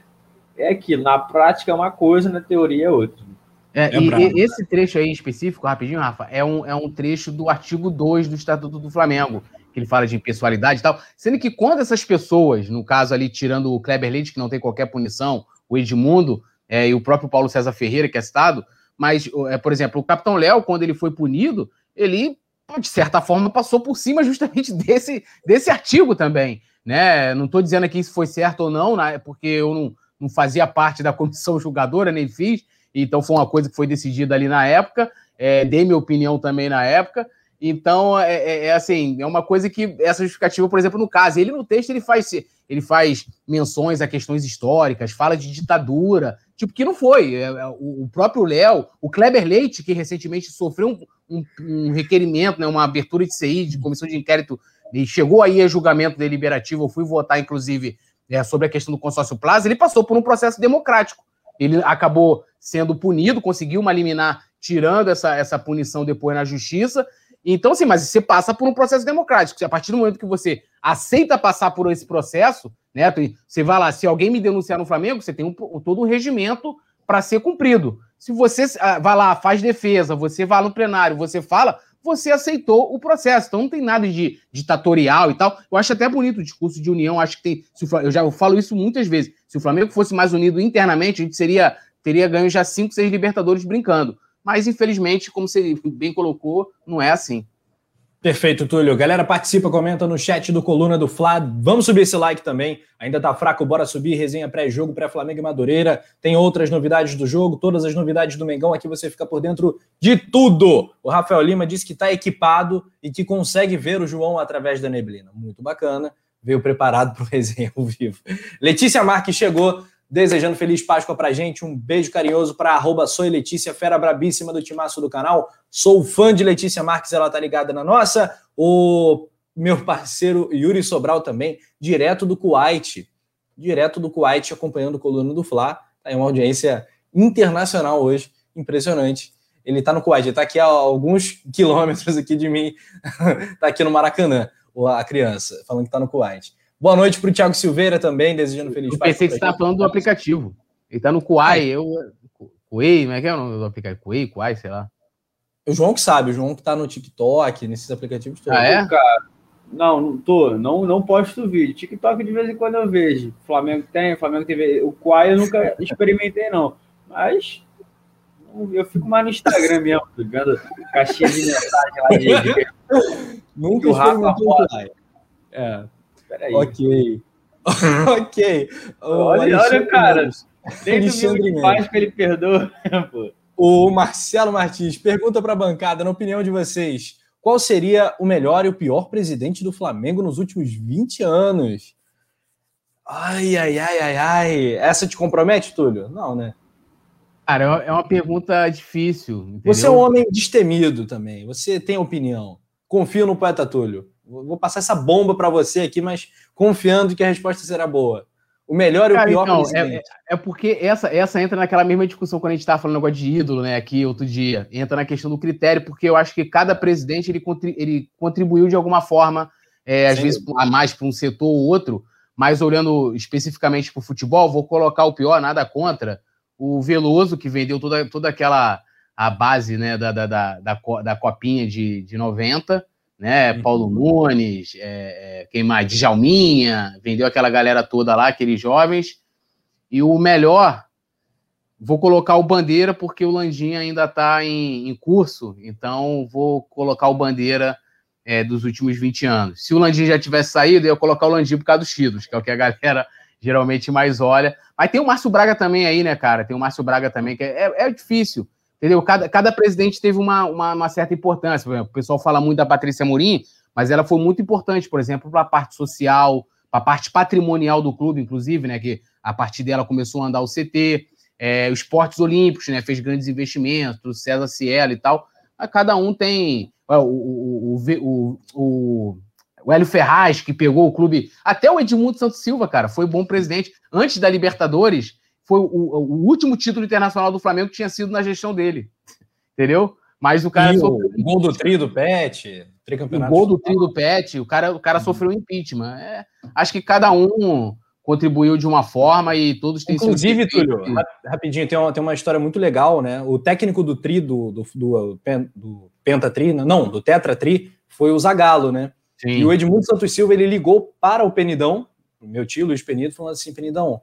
é aquilo. Na prática é uma coisa, na teoria é outra. É, é e, esse trecho aí específico, rapidinho, Rafa, é um, é um trecho do artigo 2 do Estatuto do Flamengo, que ele fala de impessoalidade e tal. Sendo que quando essas pessoas, no caso ali, tirando o Kleber Leite, que não tem qualquer punição, o Edmundo é, e o próprio Paulo César Ferreira, que é citado, mas, é, por exemplo, o Capitão Léo, quando ele foi punido, ele, de certa forma, passou por cima justamente desse, desse artigo também. Né? Não estou dizendo aqui se foi certo ou não, né? porque eu não, não fazia parte da comissão julgadora, nem fiz, então foi uma coisa que foi decidida ali na época, é, dei minha opinião também na época, então, é, é, é, assim, é uma coisa que essa justificativa, por exemplo, no caso, ele no texto ele faz, ele faz menções a questões históricas, fala de ditadura, tipo, que não foi. É, é, o próprio Léo, o Kleber Leite, que recentemente sofreu um, um, um, requerimento, né, uma abertura de CI, de comissão de inquérito, e chegou aí a julgamento deliberativo, eu fui votar, inclusive, é, sobre a questão do consórcio Plaza, ele passou por um processo democrático. Ele acabou sendo punido, conseguiu uma liminar tirando essa, essa punição depois na justiça, Então, assim, mas você passa por um processo democrático. A partir do momento que você aceita passar por esse processo, né? Você vai lá, se alguém me denunciar no Flamengo, você tem um, todo um regimento para ser cumprido. Se você ah, vai lá, faz defesa, você vai no plenário, você fala, você aceitou o processo. Então não tem nada de ditatorial e tal. Eu acho até bonito o discurso de união. Acho que tem. eu já eu falo isso muitas vezes. Se o Flamengo fosse mais unido internamente, a gente seria, teria ganho já cinco, seis Libertadores brincando. Mas, infelizmente, como você bem colocou, não é assim. Perfeito, Túlio. Galera, participa, comenta no chat do Coluna do Fla. Vamos subir esse like também. Ainda tá fraco, bora subir. Resenha pré-jogo, pré-Flamengo e Madureira. Tem outras novidades do jogo, todas as novidades do Mengão. Aqui você fica por dentro de tudo. O Rafael Lima disse que está equipado e que consegue ver o João através da neblina. Muito bacana. Veio preparado para o resenha ao vivo. Letícia Marques chegou desejando feliz Páscoa pra gente. Um beijo carinhoso para arroba Letícia, fera brabíssima do timaço do canal. Sou fã de Letícia Marques, ela tá ligada na nossa. O meu parceiro Yuri Sobral também, direto do Kuwait. Direto do Kuwait, acompanhando o Coluna do Fla. Em uma audiência internacional hoje, impressionante. Ele tá no Kuwait, ele tá aqui a alguns quilômetros aqui de mim, tá aqui no Maracanã, a criança, falando que tá no Kuwait. Boa noite para o Thiago Silveira também, desejando feliz Eu pensei que você estava falando do aplicativo. Ele está no Kuai, eu. Kuei, como é que é o nome do aplicativo? Kuei, Kuai, sei lá. O João que sabe, o João que está no TikTok, nesses aplicativos todos. Ah, é? Cara, não, não tô, não, não posto vídeo. TikTok de vez em quando eu vejo. Flamengo tem, Flamengo TV. O Kuai eu nunca experimentei, não. Mas eu fico mais no Instagram mesmo, vendo caixinha de mensagem lá de. Nunca experimentou. É. Peraí. Ok. ok. olha, olha, cara. Desde o faz que ele perdoa. o Marcelo Martins pergunta para a bancada, na opinião de vocês, qual seria o melhor e o pior presidente do Flamengo nos últimos 20 anos? Ai, ai, ai, ai, ai. Essa te compromete, Túlio? Não, né? Cara, é uma pergunta difícil. Entendeu? Você é um homem destemido também. Você tem opinião. Confio no poeta Túlio. Vou passar essa bomba para você aqui, mas confiando que a resposta será boa. O melhor Cara, e o pior então, é, é, porque essa, essa entra naquela mesma discussão quando a gente estava falando negócio de ídolo, né, aqui outro dia. Entra na questão do critério, porque eu acho que cada presidente ele, ele contribuiu de alguma forma, é, às vezes a mais para um setor ou outro, mas olhando especificamente para o futebol, vou colocar o pior, nada contra, o Veloso, que vendeu toda, toda aquela a base né, da, da, da, da, da copinha de, de 90 né? Uhum. Paulo Nunes, é, é, quem mais? Djalminha, vendeu aquela galera toda lá, aqueles jovens. E o melhor, vou colocar o Bandeira, porque o Landinha ainda está em, em, curso, então vou colocar o Bandeira é, dos últimos 20 anos. Se o Landinha já tivesse saído, eu ia colocar o Landinha por causa dos títulos, que é o que a galera geralmente mais olha. Mas tem o Márcio Braga também aí, né, cara? Tem o Márcio Braga também, que é, é, é difícil. Entendeu? Cada, cada presidente teve uma, uma, uma certa importância. O pessoal fala muito da Patrícia Mourinho, mas ela foi muito importante, por exemplo, para a parte social, para a parte patrimonial do clube, inclusive, né? Que a partir dela começou a andar o CT, é, os esportes olímpicos, né? Fez grandes investimentos, César Cielo e tal. Mas cada um tem. O, o, o, o, o Hélio Ferraz, que pegou o clube. Até o Edmundo Santos Silva, cara, foi bom presidente. Antes da Libertadores, foi o, o, último título internacional do Flamengo que tinha sido na gestão dele. Entendeu? Mas o cara. E sofreu... O gol do tri do Pet, o gol do tri do Pet, o cara, o cara uhum. sofreu impeachment. É, acho que cada um contribuiu de uma forma e todos têm Inclusive, Túlio, rapidinho, tem uma, tem uma história muito legal, né? O técnico do tri, do, do, do, do Pentatri, não, do Tetra Tri, foi o Zagallo, né? Sim. E o Edmundo Santos Silva, ele ligou para o Penidão, meu tio Luiz Penido, falando assim, Penidão,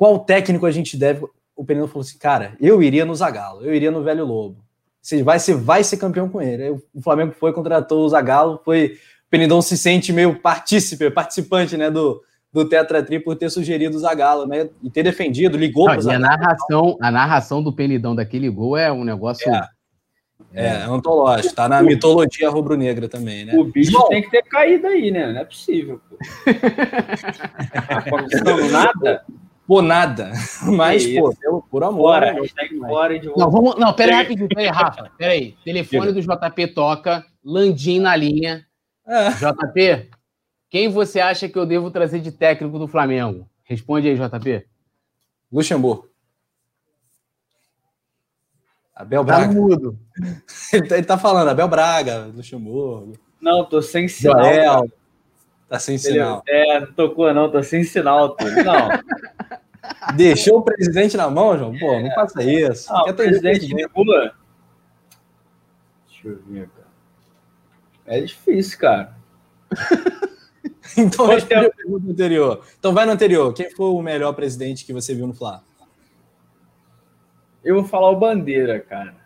qual técnico a gente deve. O Penino falou assim, cara, eu iria no Zagallo, eu iria no Velho Lobo. Você vai, você vai ser campeão com ele. Aí o Flamengo foi, contratou o Zagallo, foi. O Penidão se sente meio partícipe, participante, né, do, do Tetra Tri por ter sugerido o Zagallo, né, e ter defendido, ligou para o a narração, a narração do Penidão daquele gol é um negócio... É. É, é antológico, tá na mitologia rubro-negra também, né? O bicho Bom, tem que ter caído aí, né? Não é possível. Pô. Não, nada. Pô, nada. Mas, pô, pelo, por amor. Fora, né? de Não, vamos, não, pera aí rapidinho, pera aí, Rafa. Pera aí. Telefone do JP toca, Landim na linha. É. JP, quem você acha que eu devo trazer de técnico do Flamengo? Responde aí, JP. Luxemburgo. Abel tá Braga. Tá mudo. ele, tá, ele tá falando, Abel Braga, Luxemburgo. Não, tô sem sinal. Joel. Tá sem sinal. É, não tocou não, tô sem sinal. Não. Deixou o presidente na mão, João? Pô, não faça isso. Não, o presidente de Lula. Deixa eu ver, cara. É difícil, cara. então, responde a pergunta anterior. Então, vai no anterior. Quem foi o melhor presidente que você viu no Fla? Eu vou falar o Bandeira, cara.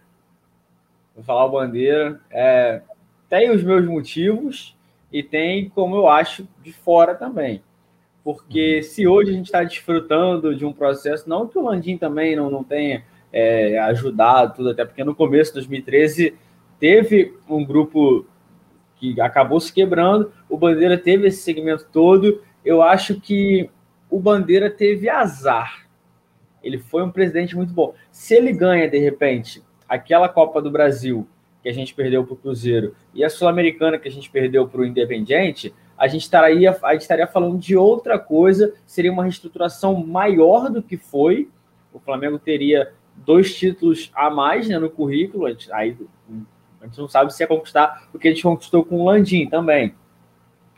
Vou falar o Bandeira. É, tem os meus motivos e tem como eu acho de fora também. Porque se hoje a gente está desfrutando de um processo, não que o Landim também não, não tenha é, ajudado, tudo, até porque no começo de 2013 teve um grupo que acabou se quebrando, o Bandeira teve esse segmento todo. Eu acho que o Bandeira teve azar. Ele foi um presidente muito bom. Se ele ganha, de repente, aquela Copa do Brasil que a gente perdeu para o Cruzeiro e a Sul-Americana que a gente perdeu para o Independiente, a gente, estaria, a gente estaria falando de outra coisa, seria uma reestruturação maior do que foi. O Flamengo teria dois títulos a mais né, no currículo, aí a gente não sabe se ia conquistar o que a gente conquistou com o Landim também.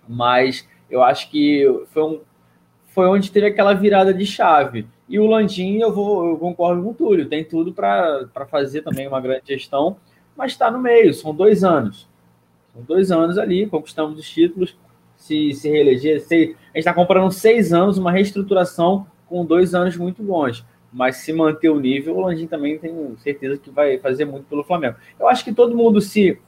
Mas eu acho que foi, um, foi onde teve aquela virada de chave. E o Landim, eu, vou, eu concordo com o Túlio, tem tudo para fazer também uma grande gestão, mas está no meio, são dois anos. São dois anos ali, conquistamos os títulos, se, se reeleger. Se, a gente está comprando seis anos, uma reestruturação com dois anos muito bons. Mas se manter o nível, o Landim também tenho certeza que vai fazer muito pelo Flamengo. Eu acho que todo mundo se,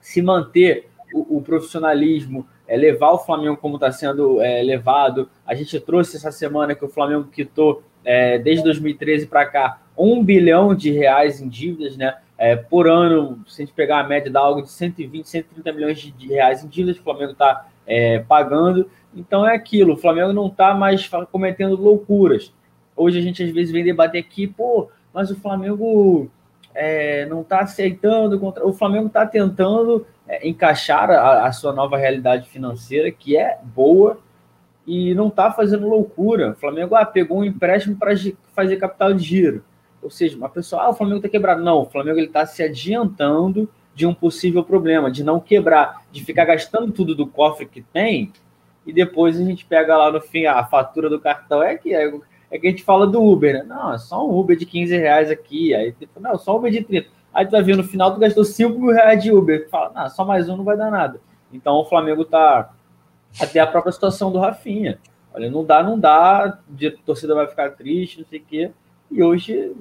se manter o, o profissionalismo, é, levar o Flamengo como está sendo é, levado. A gente trouxe essa semana que o Flamengo quitou, é, desde 2013 para cá, um bilhão de reais em dívidas, né? É, por ano, se a gente pegar a média, dá algo de 120, 130 milhões de, de reais em dívidas o Flamengo está é, pagando. Então é aquilo, o Flamengo não está mais cometendo loucuras. Hoje a gente às vezes vem debater aqui, pô, mas o Flamengo é, não está aceitando, o Flamengo está tentando é, encaixar a, a, sua nova realidade financeira, que é boa, e não está fazendo loucura. O Flamengo ah, pegou um empréstimo para fazer capital de giro. Ou seja, uma pessoa, ah, o Flamengo está quebrado. Não, o Flamengo está se adiantando de um possível problema, de não quebrar, de ficar gastando tudo do cofre que tem, e depois a gente pega lá no fim a fatura do cartão. É que é, é que a gente fala do Uber, né? Não, é só um Uber de 15 reais aqui. Aí, tipo, não, só um Uber de 30. Aí tu vai ver no final, tu gastou 5 mil reais de Uber. Tu fala, não, só mais um não vai dar nada. Então o Flamengo tá até a própria situação do Rafinha. Olha, não dá, não dá, a torcida vai ficar triste, não sei o quê. E hoje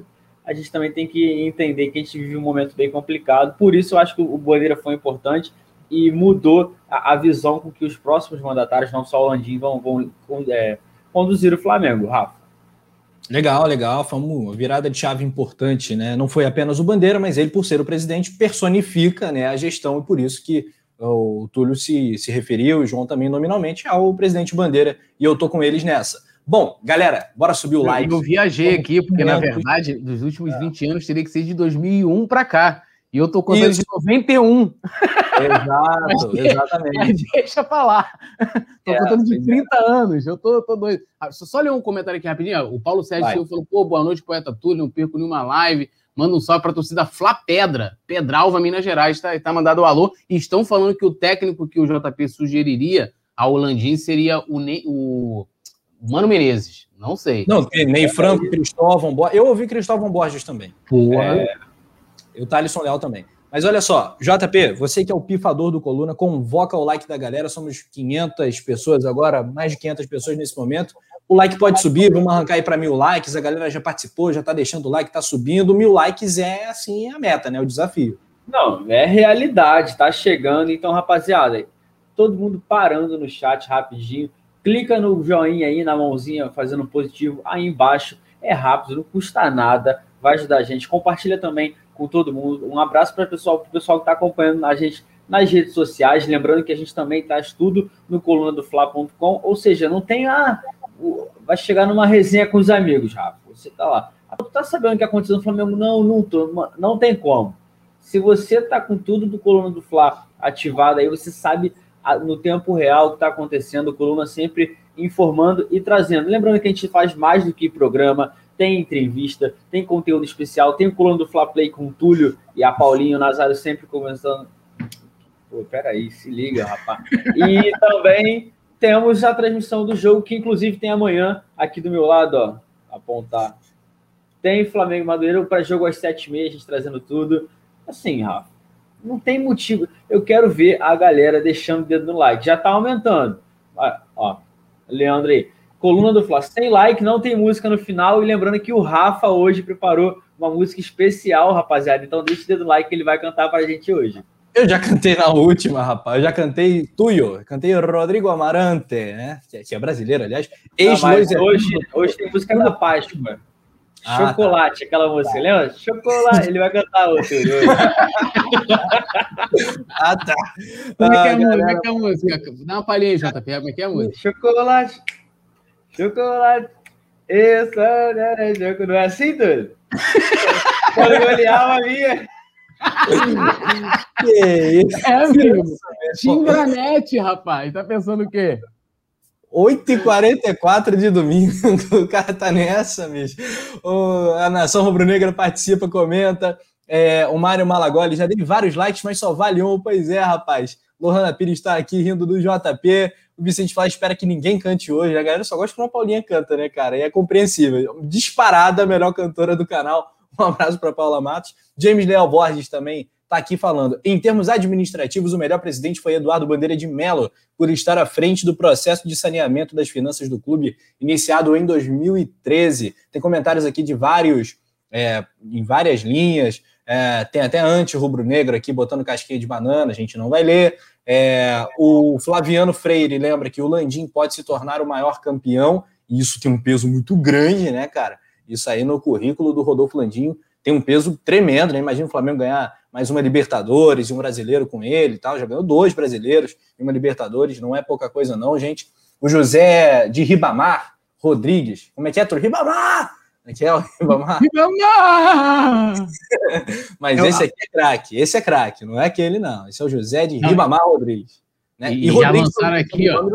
a gente também tem que entender que a gente vive um momento bem complicado. Por isso, eu acho que o Bandeira foi importante e mudou a, a visão com que os próximos mandatários, não só o Landim, vão, vão é, conduzir o Flamengo, Rafa. Legal, legal. Foi uma virada de chave importante, né? Não foi apenas o Bandeira, mas ele, por ser o presidente, personifica né, a gestão, e por isso que o Túlio se, se referiu, o João também nominalmente, ao presidente Bandeira, e eu tô com eles nessa. Bom, galera, bora subir o like. Eu viajei aqui, porque na verdade, dos últimos é. 20 anos teria que ser de 2001 para cá. E eu tô contando Isso. de 91. Exato, mas, exatamente. Mas deixa pra lá. tô é, contando de 30 é. anos. Eu tô, tô doido. Ah, só ler um comentário aqui rapidinho. O Paulo Sérgio Silva falou: pô, boa noite, poeta Túlio. Não perco nenhuma live. Manda um salve pra torcida Flá Pedra, Pedralva, Minas Gerais. Tá, tá mandado o alô. E estão falando que o técnico que o JP sugeriria ao Landim seria o, o Mano Menezes, não sei. Não, tem Ney Franco, Cristóvão Borges. Eu ouvi Cristóvão Borges também. Porra. É, e o Thalisson Leal também. Mas olha só, JP, você que é o pifador do Coluna, convoca o like da galera. Somos 500 pessoas agora, mais de 500 pessoas nesse momento. O like pode subir, vamos arrancar aí para mil likes. A galera já participou, já está deixando o like, está subindo. Mil likes é assim a meta, né? O desafio. Não, é realidade, tá chegando. Então, rapaziada, todo mundo parando no chat rapidinho clica no joinha aí, na mãozinha, fazendo positivo aí embaixo. É rápido, não custa nada, vai ajudar a gente. Compartilha também com todo mundo. Um abraço para o pessoal, pro pessoal que está acompanhando a gente nas redes sociais. Lembrando que a gente também traz tudo no coluna do Fla.com. Ou seja, não tem a. vai chegar numa resenha com os amigos, Rafa. Você tá lá. Tu tá sabendo o que aconteceu no Flamengo? Não, não tô. Não tem como. Se você tá com tudo do coluna do Fla ativado aí, você sabe no tempo real o que está acontecendo, coluna sempre informando e trazendo. Lembrando que a gente faz mais do que programa, tem entrevista, tem conteúdo especial, tem o coluna do Fla Play com o Túlio e a Paulinho, Nazário sempre começando. Pô, peraí, se liga, rapaz. E também temos a transmissão do jogo, que inclusive tem amanhã aqui do meu lado, ó. Apontar. Tem Flamengo Madureira para jogo às 7h30, a gente trazendo tudo. Assim, Rafa, não tem motivo. Eu quero ver a galera deixando o dedo no like. Já tá aumentando. Ó, Leandro aí. Coluna do Fla, sem like, não tem música no final. E lembrando que o Rafa hoje preparou uma música especial, rapaziada. Então deixa o dedo no like que ele vai cantar pra gente hoje. Eu já cantei na última, rapaz. Eu já cantei Tuyo, cantei Rodrigo Amarante, né? Que é brasileiro, aliás. Ex não, hoje, hoje tem música da Páscoa. Ah, Chocolate, tá. aquela música, lembra? Chocolate, ele vai cantar outro. ah, tá. Como é que é, ah, como é, que é a música? Dá uma palhinha aí, JP, como é que é a música? Chocolate, chocolate, isso é jogo, não é assim, doido? Quando eu olhava a minha... que isso? É, amigo. Timbranet, rapaz. Tá pensando o quê? 8h44 de domingo, o cara tá nessa, bicho. O, a Nação Rubro-Negra participa, comenta. É, o Mário Malagoli já deu vários likes, mas só vale um. Pois é, rapaz. Lohana Pires está aqui rindo do JP. O Vicente Flá espera que ninguém cante hoje. A galera só gosta quando a Paulinha canta, né, cara? E é compreensível. Disparada a melhor cantora do canal. Um abraço para Paula Matos. James Leal Borges também está aqui falando. Em termos administrativos, o melhor presidente foi Eduardo Bandeira de Mello, por estar à frente do processo de saneamento das finanças do clube, iniciado em 2013. Tem comentários aqui de vários, é, em várias linhas. É, tem até anti-rubro-negro aqui botando casquinha de banana, a gente não vai ler. É, o Flaviano Freire lembra que o Landim pode se tornar o maior campeão, e isso tem um peso muito grande, né, cara? Isso aí no currículo do Rodolfo Landim tem um peso tremendo, né? Imagina o Flamengo ganhar mais uma Libertadores e um brasileiro com ele e tal. Já ganhou dois brasileiros e uma Libertadores, não é pouca coisa, não, gente. O José de Ribamar Rodrigues, como é que é, Tur? Ribamar! Como é que é o Ribamar? Ribamar! Mas Eu... esse aqui é craque, esse é craque, não é aquele, não. Esse é o José de Ribamar Rodrigues. Né? E, e já lançaram aqui, ó.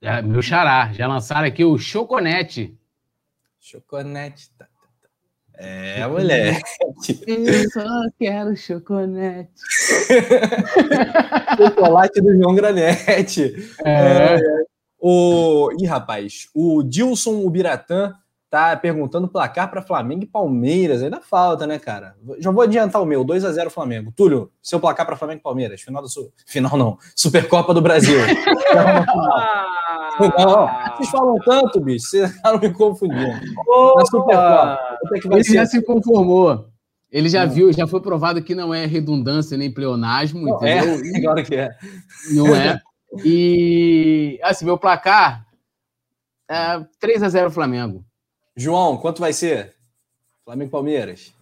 Já, meu xará, já lançaram aqui o Choconete. Choconete. É, mulher. Eu só quero chocolate. chocolate do João Granete. É. é. O... Ih, rapaz, o Dilson Ubiratã tá perguntando placar para Flamengo e Palmeiras. Ainda falta, né, cara? Já vou adiantar o meu, 2 a 0 Flamengo. Túlio, seu placar para Flamengo e Palmeiras, final do Su... final não, Supercopa do Brasil. não, vocês falam tanto, bicho, vocês estão me confundindo. Na Supercopa. Ele já se conformou. Ele já não. viu, já foi provado que não é redundância nem pleonasmo, não, entendeu? É, agora que é. Não é. E assim, meu placar é 3 a 0 Flamengo. João, quanto vai ser? Flamengo e Palmeiras.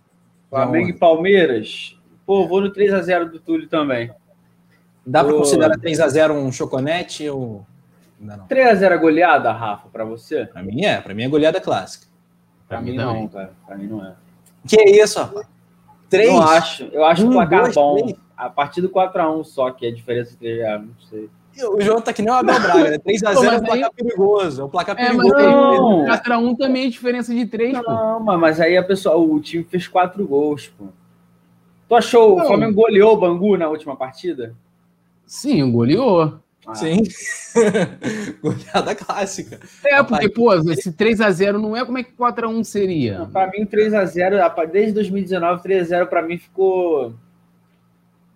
Flamengo e Palmeiras. Pô, vou no 3x0 do Túlio também. Dá para considerar 3x0 um choconete ou. Não, 3x0 é goleada, Rafa, para você? Para mim é, para mim é goleada clássica. Para mim não, cara. Para mim não é. Que é isso, rapaz? 3? Eu acho, eu acho um, o placar dois, bom. Três. A partir do 4x1 só, que é a diferença entre. Ah, não sei. O João tá que nem o Abel Braga, né? 3x0 é um placar perigoso. É um placar é, perigoso. Não, 4x1 também é diferença de 3, não, pô. Não, mas aí a pessoa, o time fez 4 gols, pô. Tu achou não. o Flamengo goleou o Bangu na última partida? Sim, goleou. Ah. Sim. Goleada clássica. É, porque, pô, esse 3x0 não é como é que 4x1 seria? Para mim, 3x0, desde 2019, 3x0 para mim ficou.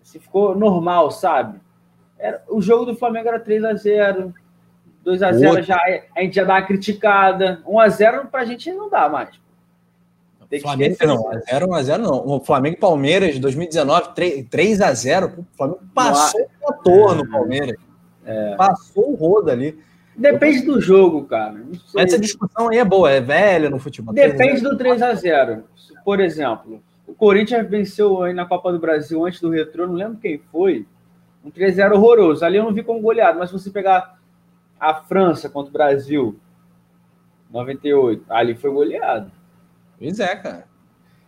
Assim, ficou normal, sabe? Era, o jogo do Flamengo era 3 a 0 2 a 0 já a gente já dá uma criticada. 1 a 0 pra gente não dá mais. Tem Flamengo, não, 0 1 a 0 não. O Flamengo e Palmeiras 2019 3, 3 a 0, o Flamengo passou o motor no Palmeiras. É. Passou o rodo ali. Depende do jogo, cara. Essa discussão aí é boa, é velha no futebol. Depende do 3 a 0 Por exemplo, o Corinthians venceu aí na Copa do Brasil antes do retrô, não lembro quem foi. Um 3x0 horroroso. Ali eu não vi como goleado, mas se você pegar a França contra o Brasil, 98, ali foi goleado. Pois é, cara.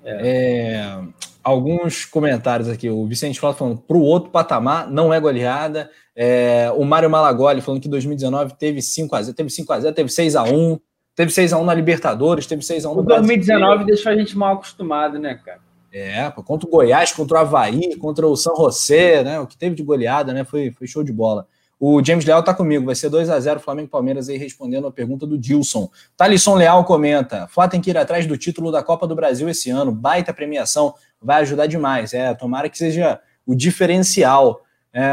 É. É, alguns comentários aqui. O Vicente Flávio falando para o outro patamar não é goleada. É, o Mário Malagoli falando que 2019 teve 5x0, teve 5x0, teve 6x1. Teve 6x1 na Libertadores, teve 6x1 no O 2019 deixou a gente mal acostumado, né, cara? É, contra o Goiás, contra o Havaí, contra o São José, né? O que teve de goleada, né? Foi, foi show de bola. O James Leal tá comigo, vai ser 2 a 0 Flamengo e Palmeiras aí respondendo a pergunta do Dilson. Thalisson Leal comenta: Flá tem que ir atrás do título da Copa do Brasil esse ano, baita premiação, vai ajudar demais. É, tomara que seja o diferencial. É,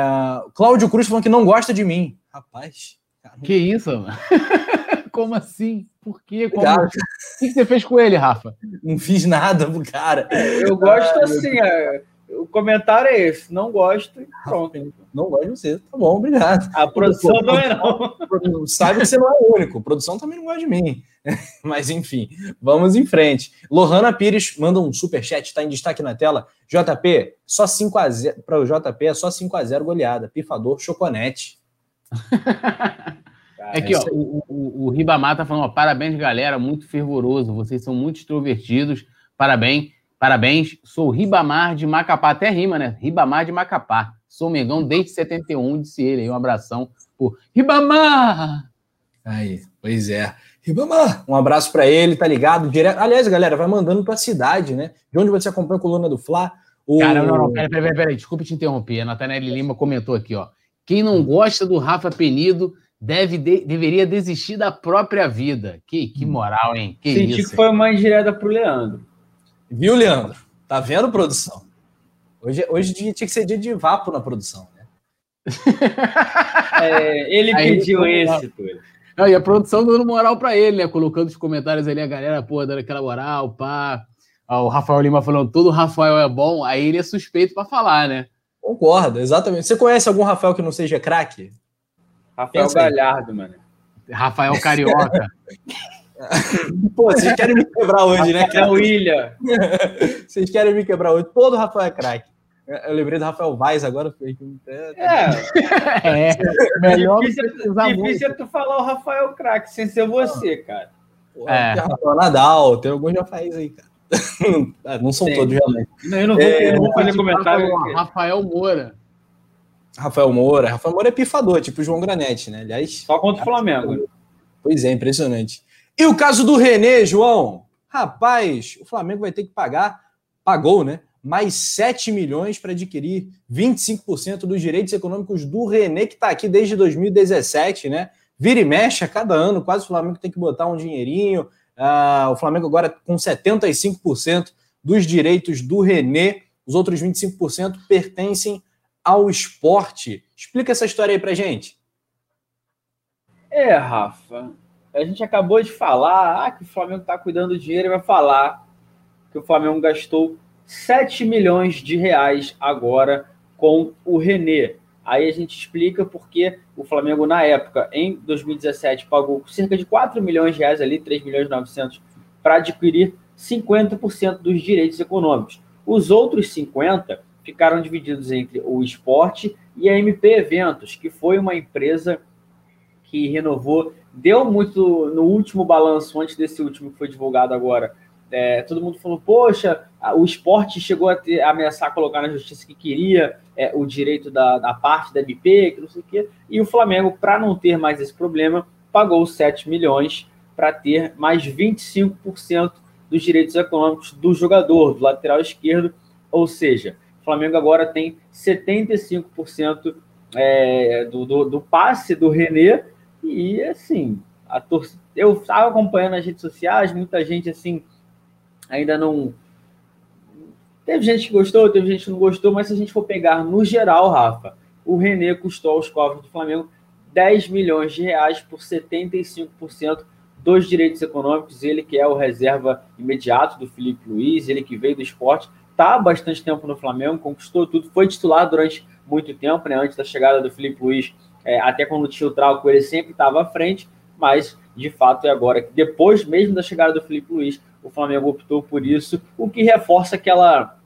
Cláudio Cruz falando que não gosta de mim. Rapaz. Caramba. Que isso, mano? Como assim? Por quê? Como... O que você fez com ele, Rafa? Não fiz nada pro cara. Eu gosto ah, assim, é, o comentário é esse, não gosto e pronto. Não gosto de você, tá bom, obrigado. A produção Pô, também não. Sabe que você não é o único, a produção também não gosta de mim. Mas enfim, vamos em frente. Lohana Pires manda um super chat, está em destaque na tela. JP, só 5 a 0 para o JP é só 5 a 0 goleada. Pifador, choconete. É aqui, ó, o, o, o Ribamar tá falando, ó, parabéns, galera, muito fervoroso, vocês são muito extrovertidos, parabéns, parabéns, sou Ribamar de Macapá, até rima, né? Ribamar de Macapá, sou Megão desde 71, disse ele aí, um abração por Ribamar! Aí, pois é. Ribamar, um abraço para ele, tá ligado? Direto. Aliás, galera, vai mandando pra cidade, né? De onde você acompanha a coluna do Fla. O... Cara, não, não, peraí, peraí, peraí, desculpa te interromper. A Nathanael Lima comentou aqui, ó. Quem não gosta do Rafa Penido deve de, deveria desistir da própria vida. Que, que moral, hein? Que Senti isso, que foi uma indireta pro Leandro. Viu, Leandro? Tá vendo, produção? Hoje, hoje tinha que ser dia de vapo na produção, né? é, ele Aí pediu esse, Túlio. Não, e a produção dando moral para ele, né? Colocando os comentários ali, a galera, pô, dando aquela moral, pá. o Rafael Lima falando, todo Rafael é bom, aí ele é suspeito para falar, né? Concordo, exatamente. Você conhece algum Rafael que não seja craque? Rafael Pensa Galhardo, aí. mano. Rafael Carioca. Pô, vocês querem me quebrar hoje, né? Rafael William. vocês querem me quebrar hoje. Todo Rafael é craque. Eu lembrei do Rafael Vaz agora. É, é. melhor difícil, difícil é tu falar o Rafael craque sem ser você, cara. é. Tem Rafael Nadal, tem alguns Rafaéis aí, cara. não são Sim. todos, realmente. Não, eu não vou, é, eu não vou fazer comentário. Rafael Moura. Rafael Moura. Rafael Moura é pifador, tipo o João Granete, né? Aliás. Só contra o Flamengo. Pois é, impressionante. E o caso do René, João? Rapaz, o Flamengo vai ter que pagar, pagou, né? Mais 7 milhões para adquirir 25% dos direitos econômicos do René, que está aqui desde 2017, né? Vira e mexe a cada ano, quase o Flamengo tem que botar um dinheirinho. Uh, o Flamengo agora com 75% dos direitos do René, os outros 25% pertencem ao esporte. Explica essa história aí pra gente. É, Rafa, a gente acabou de falar ah, que o Flamengo está cuidando do dinheiro e vai falar que o Flamengo gastou 7 milhões de reais agora com o René. Aí a gente explica porque o Flamengo, na época, em 2017, pagou cerca de 4 milhões de reais ali, 3 milhões e 900, para adquirir 50% dos direitos econômicos. Os outros 50 ficaram divididos entre o esporte e a MP Eventos, que foi uma empresa que renovou, deu muito no último balanço, antes desse último que foi divulgado agora. É, todo mundo falou, poxa, o esporte chegou a, ter, a ameaçar colocar na justiça que queria é, o direito da, da, parte da MP, que não sei o quê, e o Flamengo, para não ter mais esse problema, pagou 7 milhões para ter mais 25% dos direitos econômicos do jogador, do lateral esquerdo, ou seja, o Flamengo agora tem 75% é, do, do, do, passe do René. E assim, a torcida, eu estava acompanhando as redes sociais, muita gente assim ainda não. Teve gente que gostou, teve gente que não gostou, mas se a gente for pegar no geral, Rafa, o René custou aos cofres do Flamengo 10 milhões de reais por 75% dos direitos econômicos. Ele que é o reserva imediato do Felipe Luiz, ele que veio do esporte está há bastante tempo no Flamengo, conquistou tudo, foi titular durante muito tempo, né? Antes da chegada do Felipe Luiz, é, até quando tinha o Trauco, ele sempre estava à frente, mas de fato é agora que depois mesmo da chegada do Felipe Luiz, o Flamengo optou por isso, o que reforça aquela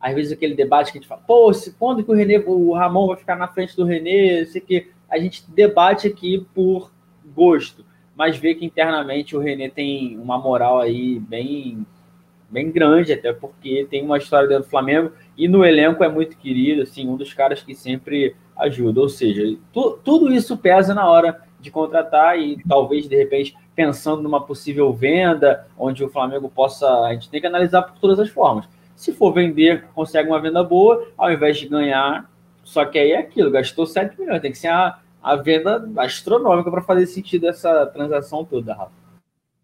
às vezes aquele debate que a gente fala, pô, se, quando que o René, o Ramon vai ficar na frente do René, sei que a gente debate aqui por gosto, mas vê que internamente o René tem uma moral aí bem bem grande, até porque tem uma história dentro do Flamengo e no elenco é muito querido, assim, um dos caras que sempre ajuda. Ou seja, tu, tudo isso pesa na hora de contratar e talvez, de repente, pensando numa possível venda, onde o Flamengo possa. A gente tem que analisar por todas as formas. Se for vender, consegue uma venda boa, ao invés de ganhar. Só que aí é aquilo, gastou 7 milhões, tem que ser a, a venda astronômica para fazer sentido essa transação toda, Rafa.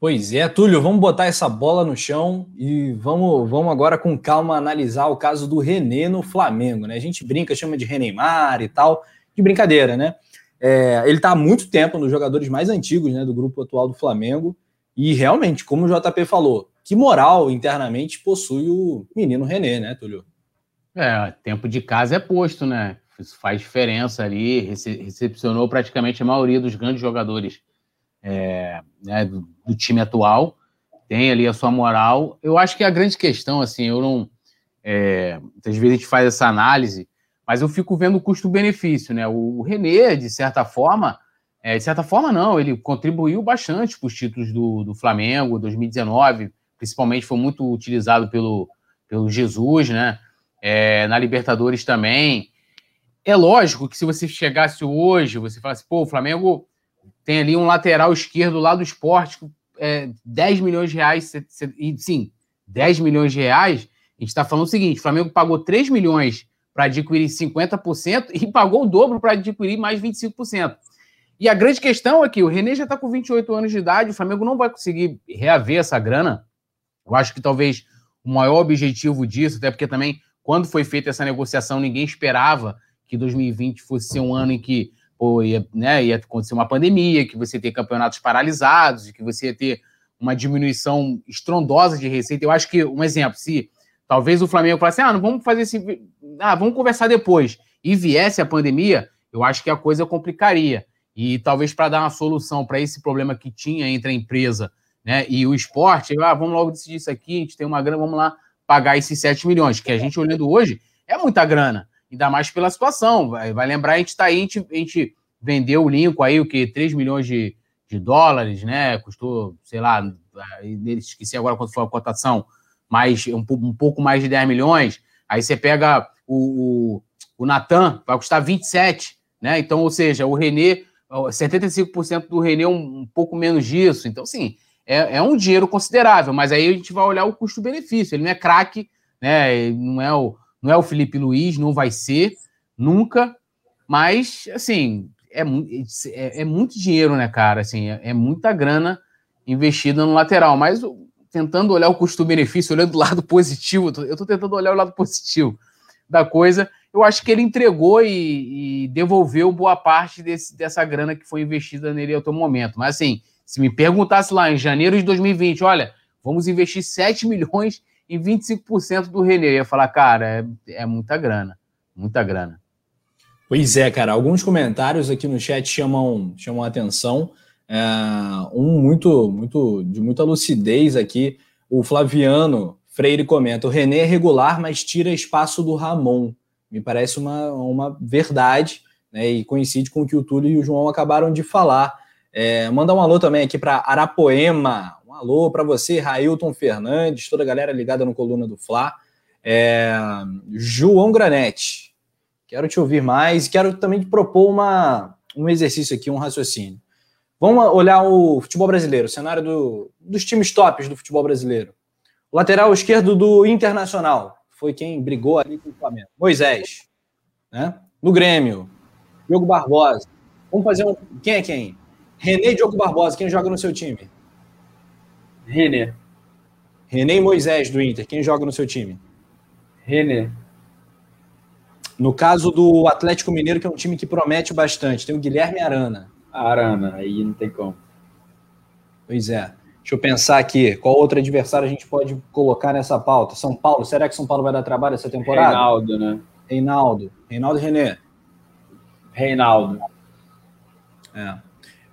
Pois é, Túlio, vamos botar essa bola no chão e vamos, vamos agora com calma analisar o caso do René no Flamengo, né? A gente brinca, chama de Reneymar e tal, de brincadeira, né? É, ele está há muito tempo nos jogadores mais antigos né, do grupo atual do Flamengo e realmente, como o JP falou, que moral internamente possui o menino René, né, Túlio? É, tempo de casa é posto, né? Isso faz diferença ali, recepcionou praticamente a maioria dos grandes jogadores é, né, do, do, time atual, tem ali a sua moral. Eu acho que a grande questão, assim, eu não. É, muitas vezes a gente faz essa análise, mas eu fico vendo o custo-benefício, né? O, o René, de certa forma, é, de certa forma, não, ele contribuiu bastante para os títulos do, do Flamengo, 2019, principalmente foi muito utilizado pelo, pelo Jesus, né? É, na Libertadores também. É lógico que se você chegasse hoje, você falasse, pô, o Flamengo tem ali um lateral esquerdo lá do esporte, é, 10 milhões de reais, e sim, 10 milhões de reais, a gente está falando o seguinte: o Flamengo pagou 3 milhões para adquirir 50% e pagou o dobro para adquirir mais 25%. E a grande questão é que o René já está com 28 anos de idade, o Flamengo não vai conseguir reaver essa grana. Eu acho que talvez o maior objetivo disso, até porque também, quando foi feita essa negociação, ninguém esperava que 2020 fosse ser um ano em que pô, ia, né, ia acontecer uma pandemia, que você ia ter campeonatos paralisados, que você ia ter uma diminuição estrondosa de receita. Eu acho que, um exemplo, se talvez o Flamengo falasse, ah, não vamos fazer esse. Ah, vamos conversar depois, e viesse a pandemia, eu acho que a coisa complicaria. E talvez para dar uma solução para esse problema que tinha entre a empresa né, e o esporte, ah, vamos logo decidir isso aqui, a gente tem uma grana, vamos lá pagar esses 7 milhões, que a gente olhando hoje é muita grana ainda mais pela situação. Vai, vai lembrar, a gente está aí, a gente, a gente, vendeu o Lincoln aí, o que? 3 milhões de, de dólares, né? Custou, sei lá, esqueci agora quanto foi a cotação, mas um, um pouco mais de 10 milhões. Aí você pega o, o, o Natan, vai custar 27, né? Então, ou seja, o René, 75% do René um, um pouco menos disso. Então, sim, é, é um dinheiro considerável, mas aí a gente vai olhar o custo-benefício. Ele não é craque, né? Ele não é o não é o Felipe Luiz, não vai ser, nunca. Mas, assim, é, é, é muito dinheiro, né, cara? Assim, é, é, muita grana investida no lateral. Mas tentando olhar o custo-benefício, olhando do lado positivo, eu estou tentando olhar o lado positivo da coisa. Eu acho que ele entregou e, e devolveu boa parte desse, dessa grana que foi investida nele até o momento. Mas, assim, se me perguntasse lá em janeiro de 2020, olha, vamos investir 7 milhões e 25% do René. Eu ia falar, cara, é, é muita grana, muita grana. Pois é, cara. Alguns comentários aqui no chat chamam, chamam a atenção. É, um muito, muito de muita lucidez aqui. O Flaviano Freire comenta: o René é regular, mas tira espaço do Ramon. Me parece uma, uma verdade, né? E coincide com o que o Túlio e o João acabaram de falar. É, mandar um alô também aqui para Arapoema, alô para você, Railton Fernandes, toda a galera ligada no Coluna do Fla. É, João Granete, quero te ouvir mais e quero também te propor uma, um exercício aqui, um raciocínio. Vamos olhar o futebol brasileiro, o cenário do, dos times tops do futebol brasileiro. O lateral esquerdo do Internacional foi quem brigou ali com o Flamengo. Moisés. Né? No Grêmio, Diogo Barbosa. Vamos fazer um. Quem é quem? René Diogo Barbosa, quem joga no seu time? René. René e Moisés do Inter, quem joga no seu time? René. No caso do Atlético Mineiro, que é um time que promete bastante, tem o Guilherme Arana. Arana, aí não tem como. Pois é. Deixa eu pensar aqui, qual outro adversário a gente pode colocar nessa pauta? São Paulo, será que São Paulo vai dar trabalho essa temporada? Reinaldo, né? Reinaldo. Reinaldo e René. Reinaldo. É.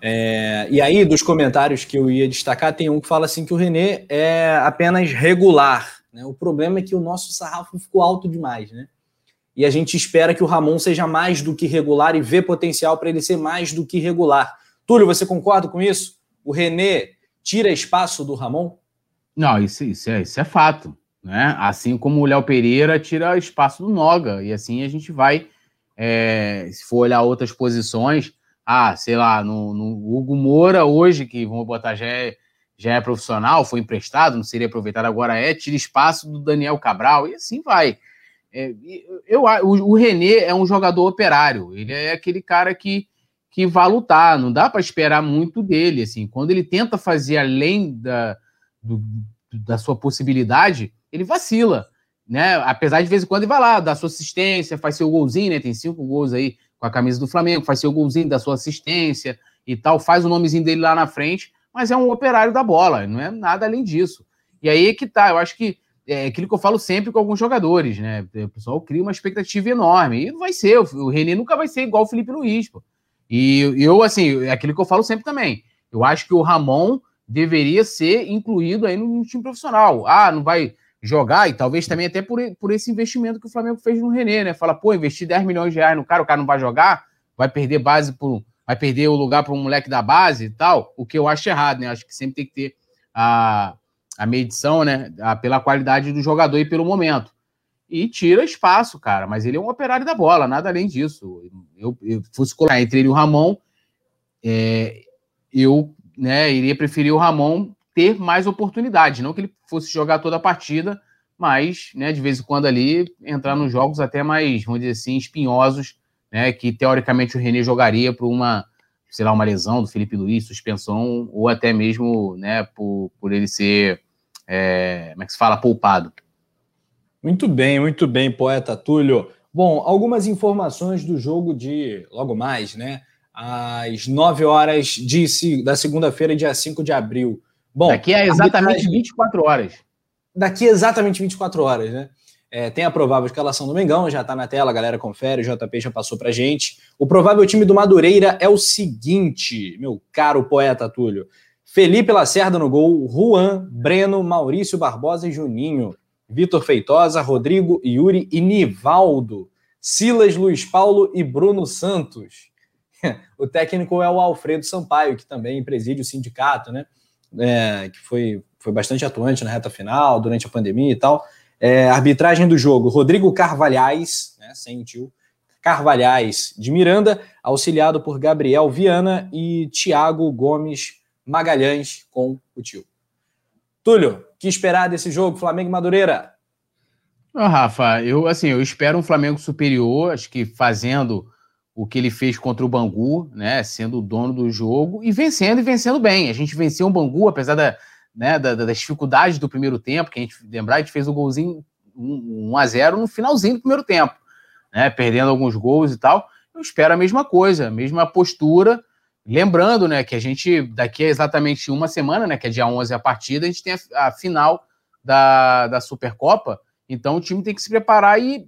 É, e aí, dos comentários que eu ia destacar, tem um que fala assim que o René é apenas regular. Né? O problema é que o nosso sarrafo ficou alto demais, né? E a gente espera que o Ramon seja mais do que regular e vê potencial para ele ser mais do que regular. Túlio, você concorda com isso? O René tira espaço do Ramon? Não, isso, isso, é, isso é fato. Né? Assim como o Léo Pereira tira espaço do Noga. E assim a gente vai, é, se for olhar outras posições, ah, sei lá, no, no Hugo Moura hoje, que vamos botar já é, já é profissional, foi emprestado, não seria aproveitado, agora é, tira espaço do Daniel Cabral, e assim vai. É, eu, o, o René é um jogador operário, ele é aquele cara que, que vai lutar, não dá para esperar muito dele. assim Quando ele tenta fazer além da, do, da sua possibilidade, ele vacila. Né? Apesar de vez em quando ele vai lá, dá sua assistência, faz seu golzinho, né? Tem cinco gols aí com a camisa do Flamengo, faz seu golzinho, dá sua assistência e tal, faz o nomezinho dele lá na frente, mas é um operário da bola, não é nada além disso. E aí é que tá, eu acho que é aquilo que eu falo sempre com alguns jogadores, né? O pessoal cria uma expectativa enorme. E vai ser, o René nunca vai ser igual o Felipe Luiz, pô. E eu, assim, é aquilo que eu falo sempre também. Eu acho que o Ramon deveria ser incluído aí no time profissional. Ah, não vai jogar, e talvez também até por, por esse investimento que o Flamengo fez no René, né? Fala, pô, investir 10 milhões de reais no cara, o cara não vai jogar, vai perder base por. Vai perder o lugar para um moleque da base e tal, o que eu acho errado, né? Acho que sempre tem que ter a, a medição, né? A, pela qualidade do jogador e pelo momento. E tira espaço, cara. Mas ele é um operário da bola, nada além disso. Eu, eu fosse colocar entre ele e o Ramon, é, eu né, iria preferir o Ramon ter mais oportunidade. Não que ele fosse jogar toda a partida, mas né, de vez em quando ali entrar nos jogos até mais, vamos dizer assim, espinhosos, né, que teoricamente o René jogaria por uma sei lá, uma lesão do Felipe Luiz, suspensão, ou até mesmo né, por, por ele ser é, como é que se fala, poupado. Muito bem, muito bem, poeta Túlio. Bom, algumas informações do jogo de logo mais, né? Às 9 horas de, da segunda-feira, dia 5 de abril. Bom, daqui a exatamente arbitragem... 24 horas. Daqui a exatamente 24 horas, né? É, tem a provável escalação do Mengão, já tá na tela, a galera confere, o JP já passou pra gente. O provável time do Madureira é o seguinte, meu caro poeta Túlio. Felipe Lacerda no gol, Juan, Breno, Maurício Barbosa e Juninho, Vitor Feitosa, Rodrigo, Yuri e Nivaldo, Silas, Luiz Paulo e Bruno Santos. O técnico é o Alfredo Sampaio, que também preside o sindicato, né? É, que foi, foi bastante atuante na reta final, durante a pandemia e tal. É, arbitragem do jogo: Rodrigo Carvalhais, né, sem tio, Carvalhais de Miranda, auxiliado por Gabriel Viana e Thiago Gomes Magalhães com o tio. Túlio, que esperar desse jogo, Flamengo e Madureira? Oh, Rafa, eu assim, eu espero um Flamengo superior, acho que fazendo o que ele fez contra o Bangu, né, sendo o dono do jogo e vencendo e vencendo bem. A gente venceu o Bangu, apesar da, né, da, das dificuldades do primeiro tempo, que a gente lembrar, a gente fez o golzinho 1 a 0 no finalzinho do primeiro tempo, né, perdendo alguns gols e tal. Eu espero a mesma coisa, a mesma postura, Lembrando, né, que a gente, daqui a exatamente uma semana, né, que é dia 11 a partida, a gente tem a, a final da, da Supercopa, então o time tem que se preparar e,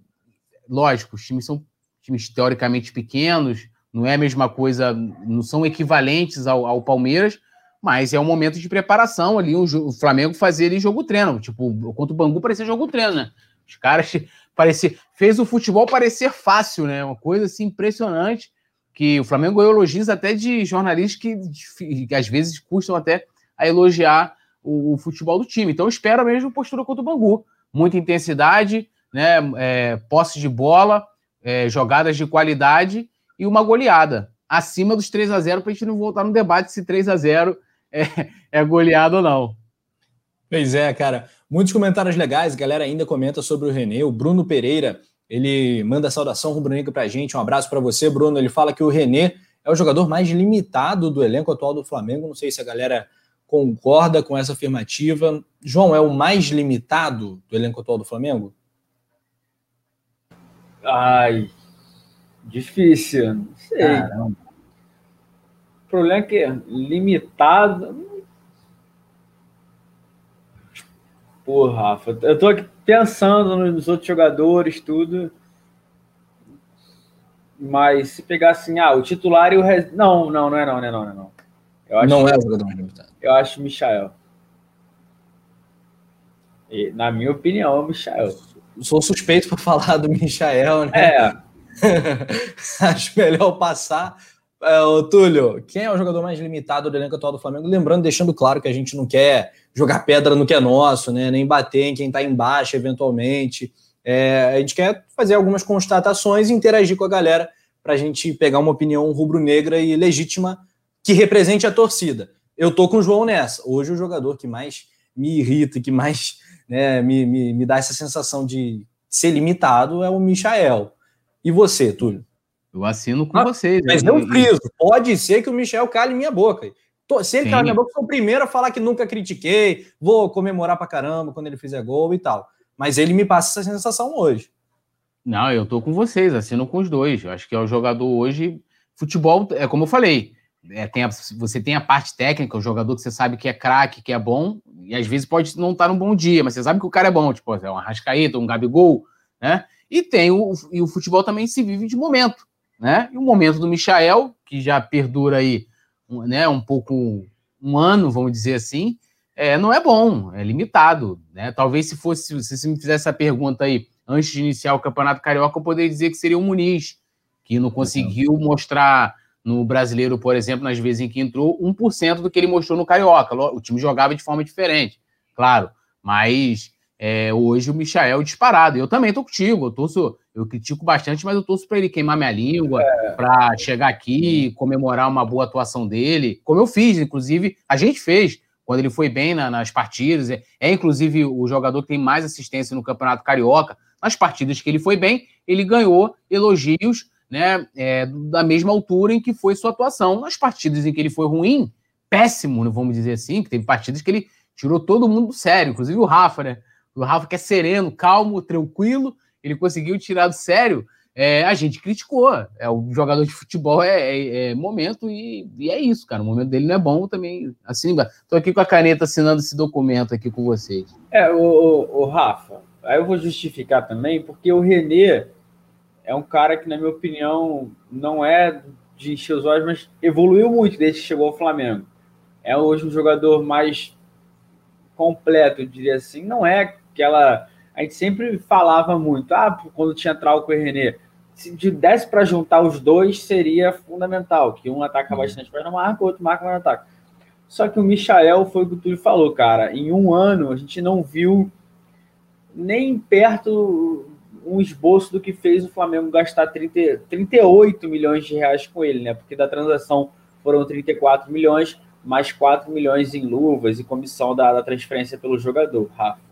lógico, os times são times teoricamente pequenos, não é a mesma coisa, não são equivalentes ao, ao Palmeiras, mas é um momento de preparação ali, o, o Flamengo fazer ali jogo treino, tipo, contra o Bangu parecia jogo treino, né? Os caras parecia, fez o futebol parecer fácil, né? Uma coisa assim impressionante que o Flamengo elogios até de jornalistas que, que às vezes custam até a elogiar o, o, futebol do time. Então, espero a mesma postura contra o Bangu. Muita intensidade, né, é, posse de bola, é, jogadas de qualidade e uma goleada. Acima dos 3 a 0 para a gente não voltar no debate se 3 a 0 é, é goleado ou não. Pois é, cara. Muitos comentários legais. A galera ainda comenta sobre o René. O Bruno Pereira ele manda saudação rubro-negra para a gente. Um abraço para você, Bruno. Ele fala que o René é o jogador mais limitado do elenco atual do Flamengo. Não sei se a galera concorda com essa afirmativa. João, é o mais limitado do elenco atual do Flamengo? Ai, difícil. Não sei. Caramba. O problema é que é limitado. Pô, Rafa, eu tô aqui pensando nos outros jogadores, tudo. Mas se pegar assim, ah, o titular e o res... Não, não, não é não, não é não, não é não. Eu acho, não é o jogador mais limitado. Eu acho o Michael. E, na minha opinião, é o Michael. Sou suspeito por falar do Michael, né? É. acho melhor passar. É, o Túlio, quem é o jogador mais limitado do elenco atual do Flamengo? Lembrando, deixando claro que a gente não quer jogar pedra no que é nosso, né? Nem bater em quem está embaixo, eventualmente. É, a gente quer fazer algumas constatações e interagir com a galera para a gente pegar uma opinião rubro-negra e legítima que represente a torcida. Eu tô com o João nessa. Hoje o jogador que mais me irrita, que mais né, me, me, me dá essa sensação de ser limitado é o Michael. E você, Túlio? Eu assino com ah, vocês. Mas não friso. Pode ser que o Michel cale minha boca. Se ele calar minha boca, eu sou o primeiro a falar que nunca critiquei, vou comemorar pra caramba quando ele fizer gol e tal. Mas ele me passa essa sensação hoje. Não, eu tô com vocês, assino com os dois. Eu acho que é o jogador hoje. Futebol, é como eu falei, é, tem a, você tem a parte técnica, o jogador que você sabe que é craque, que é bom, e às vezes pode não estar tá num bom dia, mas você sabe que o cara é bom, tipo, é um Arrascaeta, um Gabigol, né? E tem o, e o futebol também se vive de momento né? E o momento do Michael, que já perdura aí, né, um pouco um ano, vamos dizer assim, é, não é bom, é limitado, né? Talvez se fosse, se você me fizesse essa pergunta aí antes de iniciar o Campeonato Carioca, eu poderia dizer que seria o Muniz, que não conseguiu mostrar no brasileiro, por exemplo, nas vezes em que entrou, 1% do que ele mostrou no Carioca. O time jogava de forma diferente, claro, mas é, hoje o Michael disparado. Eu também tô contigo, eu torço, eu critico bastante, mas eu torço para ele queimar minha língua, é. para chegar aqui, comemorar uma boa atuação dele, como eu fiz, inclusive, a gente fez quando ele foi bem na, nas partidas. É, é, inclusive o jogador que tem mais assistência no Campeonato Carioca. Nas partidas que ele foi bem, ele ganhou elogios né, é, da mesma altura em que foi sua atuação. Nas partidas em que ele foi ruim, péssimo, vamos dizer assim, que teve partidas que ele tirou todo mundo do sério, inclusive o Rafa, né? O Rafa que é sereno, calmo, tranquilo, ele conseguiu tirar do sério. É, a gente criticou. É, o jogador de futebol é, é, é momento e, e, é isso, cara. O momento dele não é bom também. Assim, tô aqui com a caneta assinando esse documento aqui com vocês. É, o, o, o Rafa, aí eu vou justificar também, porque o Renê é um cara que, na minha opinião, não é de encher os olhos, mas evoluiu muito desde que chegou ao Flamengo. É hoje um jogador mais completo, eu diria assim. Não é aquela. A gente sempre falava muito, ah, quando tinha Trauco e René, se desse para juntar os dois, seria fundamental, que um ataca uhum. bastante, mas não marca, o outro marca, mas não ataca. Só que o Michael foi o que o Túlio falou, cara. Em um ano, a gente não viu nem perto um esboço do que fez o Flamengo gastar 30, 38 milhões de reais com ele, né? Porque da transação foram 34 milhões, mais 4 milhões em luvas e comissão da, da transferência pelo jogador, Rafa.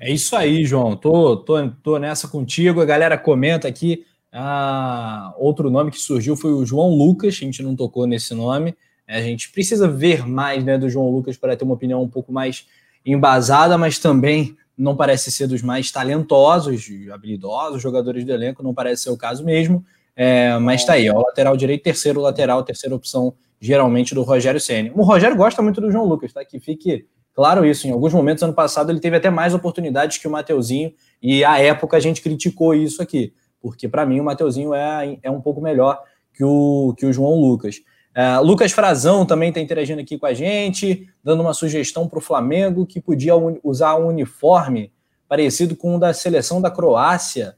É isso aí, João. Tô, tô, tô nessa contigo. A galera comenta aqui. Ah, outro nome que surgiu foi o João Lucas. A gente não tocou nesse nome. A gente precisa ver mais né, do João Lucas para ter uma opinião um pouco mais embasada, mas também não parece ser dos mais talentosos, habilidosos jogadores do elenco. Não parece ser o caso mesmo. É, mas tá aí, ó, lateral direito, terceiro lateral, terceira opção, geralmente do Rogério Senna. O Rogério gosta muito do João Lucas, tá? Que fique Claro isso, em alguns momentos, ano passado, ele teve até mais oportunidades que o Mateuzinho, e à época a gente criticou isso aqui, porque para mim o Mateuzinho é, é um pouco melhor que o, que o João Lucas. Uh, Lucas Frazão também está interagindo aqui com a gente, dando uma sugestão para o Flamengo que podia usar um uniforme parecido com o da seleção da Croácia.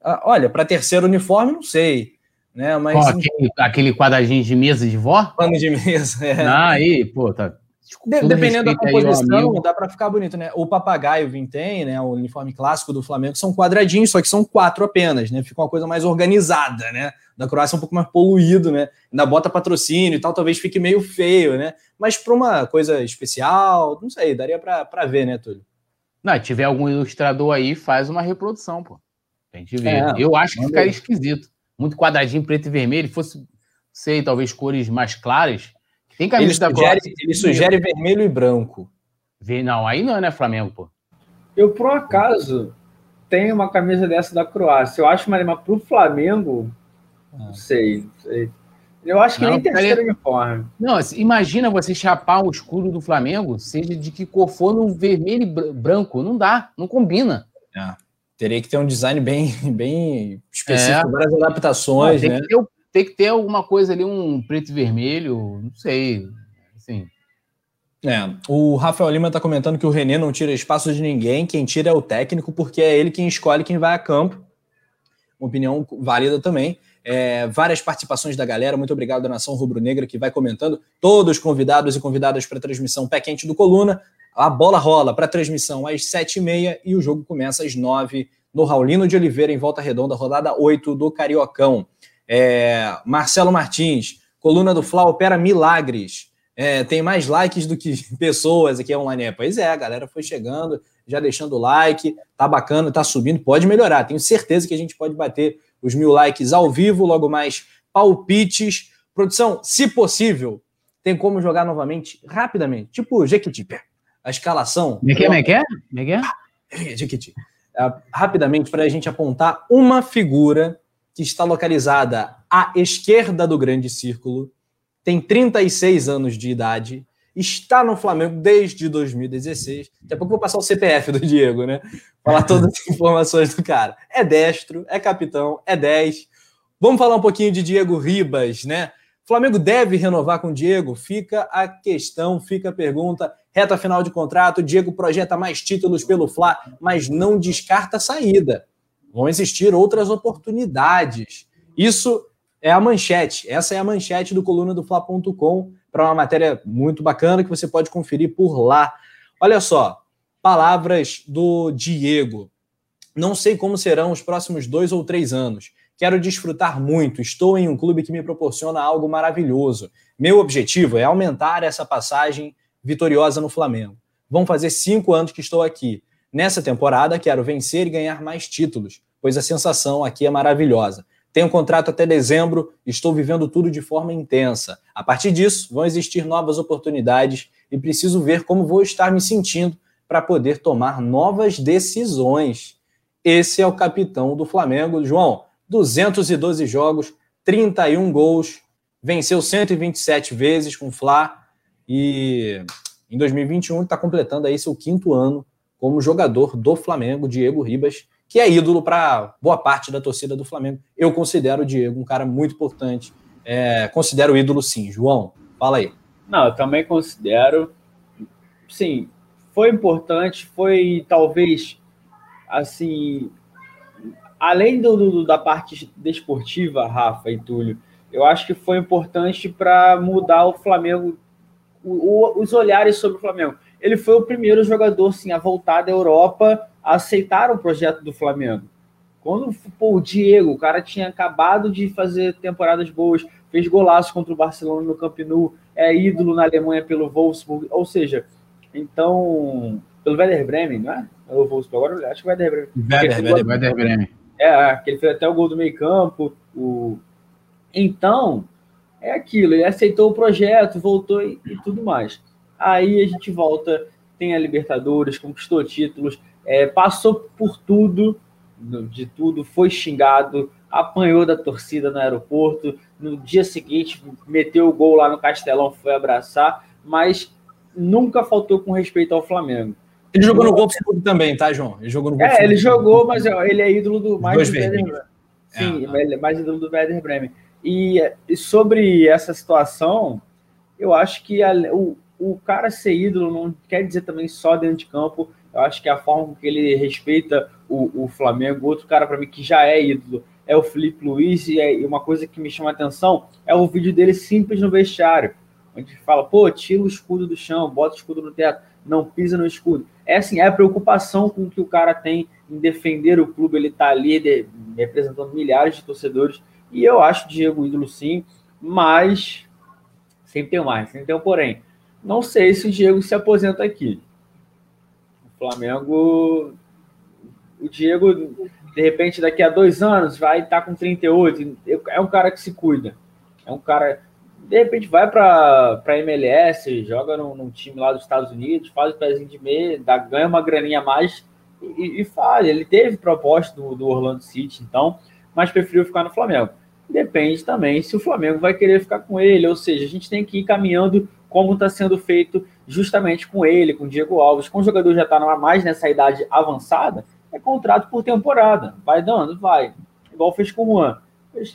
Uh, olha, para terceiro uniforme, não sei. Né, mas, aquele, aquele quadradinho de mesa de vó? Pano de mesa, é. Ah, aí, pô, tá, de, dependendo da composição, dá para ficar bonito, né? O papagaio vintém, né? O uniforme clássico do Flamengo são quadradinhos, só que são quatro apenas, né? Fica uma coisa mais organizada, né? Da Croácia é um pouco mais poluído, né? Ainda bota patrocínio e tal, talvez fique meio feio, né? Mas para uma coisa especial, não sei, daria para ver, né, Túlio? Não, tiver algum ilustrador aí, faz uma reprodução, pô. A gente vê. É, Eu acho que ficaria esquisito. Muito quadradinho preto e vermelho, fosse, sei, talvez cores mais claras tem camisa ele da sugere, Ele sugere vermelho e branco. Não, aí não, né, Flamengo, pô? Eu, por um acaso, tenho uma camisa dessa da Croácia. Eu acho, mas para o Flamengo, ah. não sei, sei. Eu acho que não, nem terceiro uniforme. Não, imagina você chapar o escudo do Flamengo, seja de que cor for, no vermelho e branco. Não dá, não combina. É. Teria que ter um design bem, bem específico, é. várias adaptações, não, né? Que ter tem que ter alguma coisa ali, um preto e vermelho, não sei. Assim. É, o Rafael Lima está comentando que o René não tira espaço de ninguém, quem tira é o técnico, porque é ele quem escolhe quem vai a campo. Uma opinião válida também. É, várias participações da galera, muito obrigado da Nação Rubro-Negra que vai comentando. Todos convidados e convidadas para a transmissão Pé Quente do Coluna. A bola rola para a transmissão às 7h30 e o jogo começa às 9 no Raulino de Oliveira, em Volta Redonda, rodada 8 do Cariocão. É, Marcelo Martins, coluna do Fla opera milagres. É, tem mais likes do que pessoas aqui online. Pois é, a galera foi chegando, já deixando o like, tá bacana, tá subindo, pode melhorar. Tenho certeza que a gente pode bater os mil likes ao vivo, logo mais palpites. Produção, se possível, tem como jogar novamente rapidamente, tipo Jequiti. A escalação. Como é que é? Como é que é? Como é que é? Jequiti. É, rapidamente, para a gente apontar uma figura que está localizada à esquerda do grande círculo, tem 36 anos de idade, está no Flamengo desde 2016. Daqui a pouco vou passar o CPF do Diego, né? Falar todas as informações do cara. É destro, é capitão, é 10. Vamos falar um pouquinho de Diego Ribas, né? Flamengo deve renovar com o Diego? Fica a questão, fica a pergunta. Reta final de contrato, Diego projeta mais títulos pelo Fla, mas não descarta a saída. Vão existir outras oportunidades. Isso é a manchete. Essa é a manchete do coluna do Fla.com para uma matéria muito bacana que você pode conferir por lá. Olha só, palavras do Diego. Não sei como serão os próximos dois ou três anos. Quero desfrutar muito. Estou em um clube que me proporciona algo maravilhoso. Meu objetivo é aumentar essa passagem vitoriosa no Flamengo. Vão fazer cinco anos que estou aqui. Nessa temporada, quero vencer e ganhar mais títulos, pois a sensação aqui é maravilhosa. Tenho contrato até dezembro, estou vivendo tudo de forma intensa. A partir disso, vão existir novas oportunidades e preciso ver como vou estar me sentindo para poder tomar novas decisões. Esse é o capitão do Flamengo, João. 212 jogos, 31 gols, venceu 127 vezes com o Fla e em 2021 está completando aí seu quinto ano como jogador do Flamengo, Diego Ribas que é ídolo para boa parte da torcida do Flamengo. Eu considero o Diego um cara muito importante. É, considero ídolo sim. João, fala aí. Não, eu também considero. Sim, foi importante, foi talvez assim. Além do, do da parte desportiva, Rafa e Túlio, eu acho que foi importante para mudar o Flamengo, o, o, os olhares sobre o Flamengo. Ele foi o primeiro jogador sim, a voltar da Europa aceitaram o projeto do Flamengo. Quando pô, o Diego, o cara tinha acabado de fazer temporadas boas, fez golaço contra o Barcelona no Camp Nou, é ídolo na Alemanha pelo Wolfsburg, ou seja, então pelo Werder Bremen, não é? é o Wolfsburg, agora acho que o Werder Bremen. Werder, Werder, Werder Bremen. É, que ele fez até o gol do meio campo. O... Então, é aquilo, ele aceitou o projeto, voltou e, e tudo mais. Aí a gente volta, tem a Libertadores, conquistou títulos, é, passou por tudo, de tudo, foi xingado, apanhou da torcida no aeroporto, no dia seguinte meteu o gol lá no Castelão, foi abraçar, mas nunca faltou com respeito ao Flamengo. Ele jogou no Wolfsburg também, tá, João? Ele jogou no É, ele jogou, mas ele é ídolo do mais do Werder Bremen. Sim, é, é mais ídolo do Werder Bremen. E, e, sobre essa situação, eu acho que a, o, o cara ser ídolo não quer dizer também só dentro de campo, eu acho que a forma que ele respeita o, o Flamengo, outro cara para mim que já é ídolo, é o Felipe Luiz, e, é, uma coisa que me chama a atenção é o vídeo dele simples no vestiário, onde fala, pô, tira o escudo do chão, bota o escudo no teto, não pisa no escudo. É assim, é a preocupação com que o cara tem em defender o clube, ele tá ali de, representando milhares de torcedores, e eu acho o Diego ídolo sim, mas sempre tem mais, sempre tem um porém. Não sei se o Diego se aposenta aqui. Flamengo, o Diego, de repente, daqui a dois anos, vai estar com 38. É um cara que se cuida. É um cara. De repente, vai para a MLS, joga num, num, time lá dos Estados Unidos, faz o pezinho de meia, dá, ganha uma graninha a mais e, e faz. Ele teve proposta do, do Orlando City, então, mas preferiu ficar no Flamengo. Depende também se o Flamengo vai querer ficar com ele, ou seja, a gente tem que ir caminhando como está sendo feito justamente com ele, com o Diego Alves. Com o jogador já está mais nessa idade avançada, é contrato por temporada. Vai dando, vai. Igual fez com o Juan.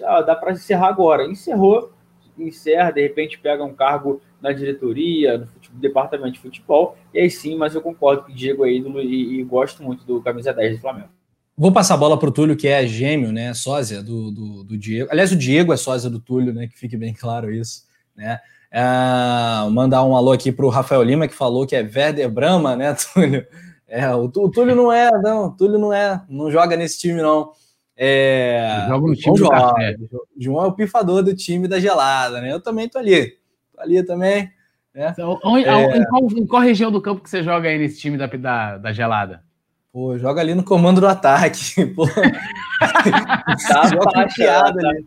Ah, dá para encerrar agora. Encerrou, encerra, de repente pega um cargo na diretoria, no futebol, departamento de futebol, e aí sim, mas eu concordo que o Diego é ídolo e, e gosto muito do camisa 10 do Flamengo. Vou passar a bola para o Túlio, que é gêmeo, né? Sósia do, do, do, Diego. Aliás, o Diego é sósia do Túlio, né? Que fique bem claro isso, né? É, mandar um alô aqui para o Rafael Lima, que falou que é Werder Brahma, né, Túlio? É, o, o Túlio não é, não, o Túlio não é, não joga nesse time, não. É... Jogo no time do café. João é o pifador do time da gelada, né? Eu também tô ali. Tô ali também. Né? Então, onde, é... em, qual, em, qual, região do campo que você joga aí nesse time da, da, da gelada? Pô, joga ali no comando do ataque. Pô. tá baixado ali.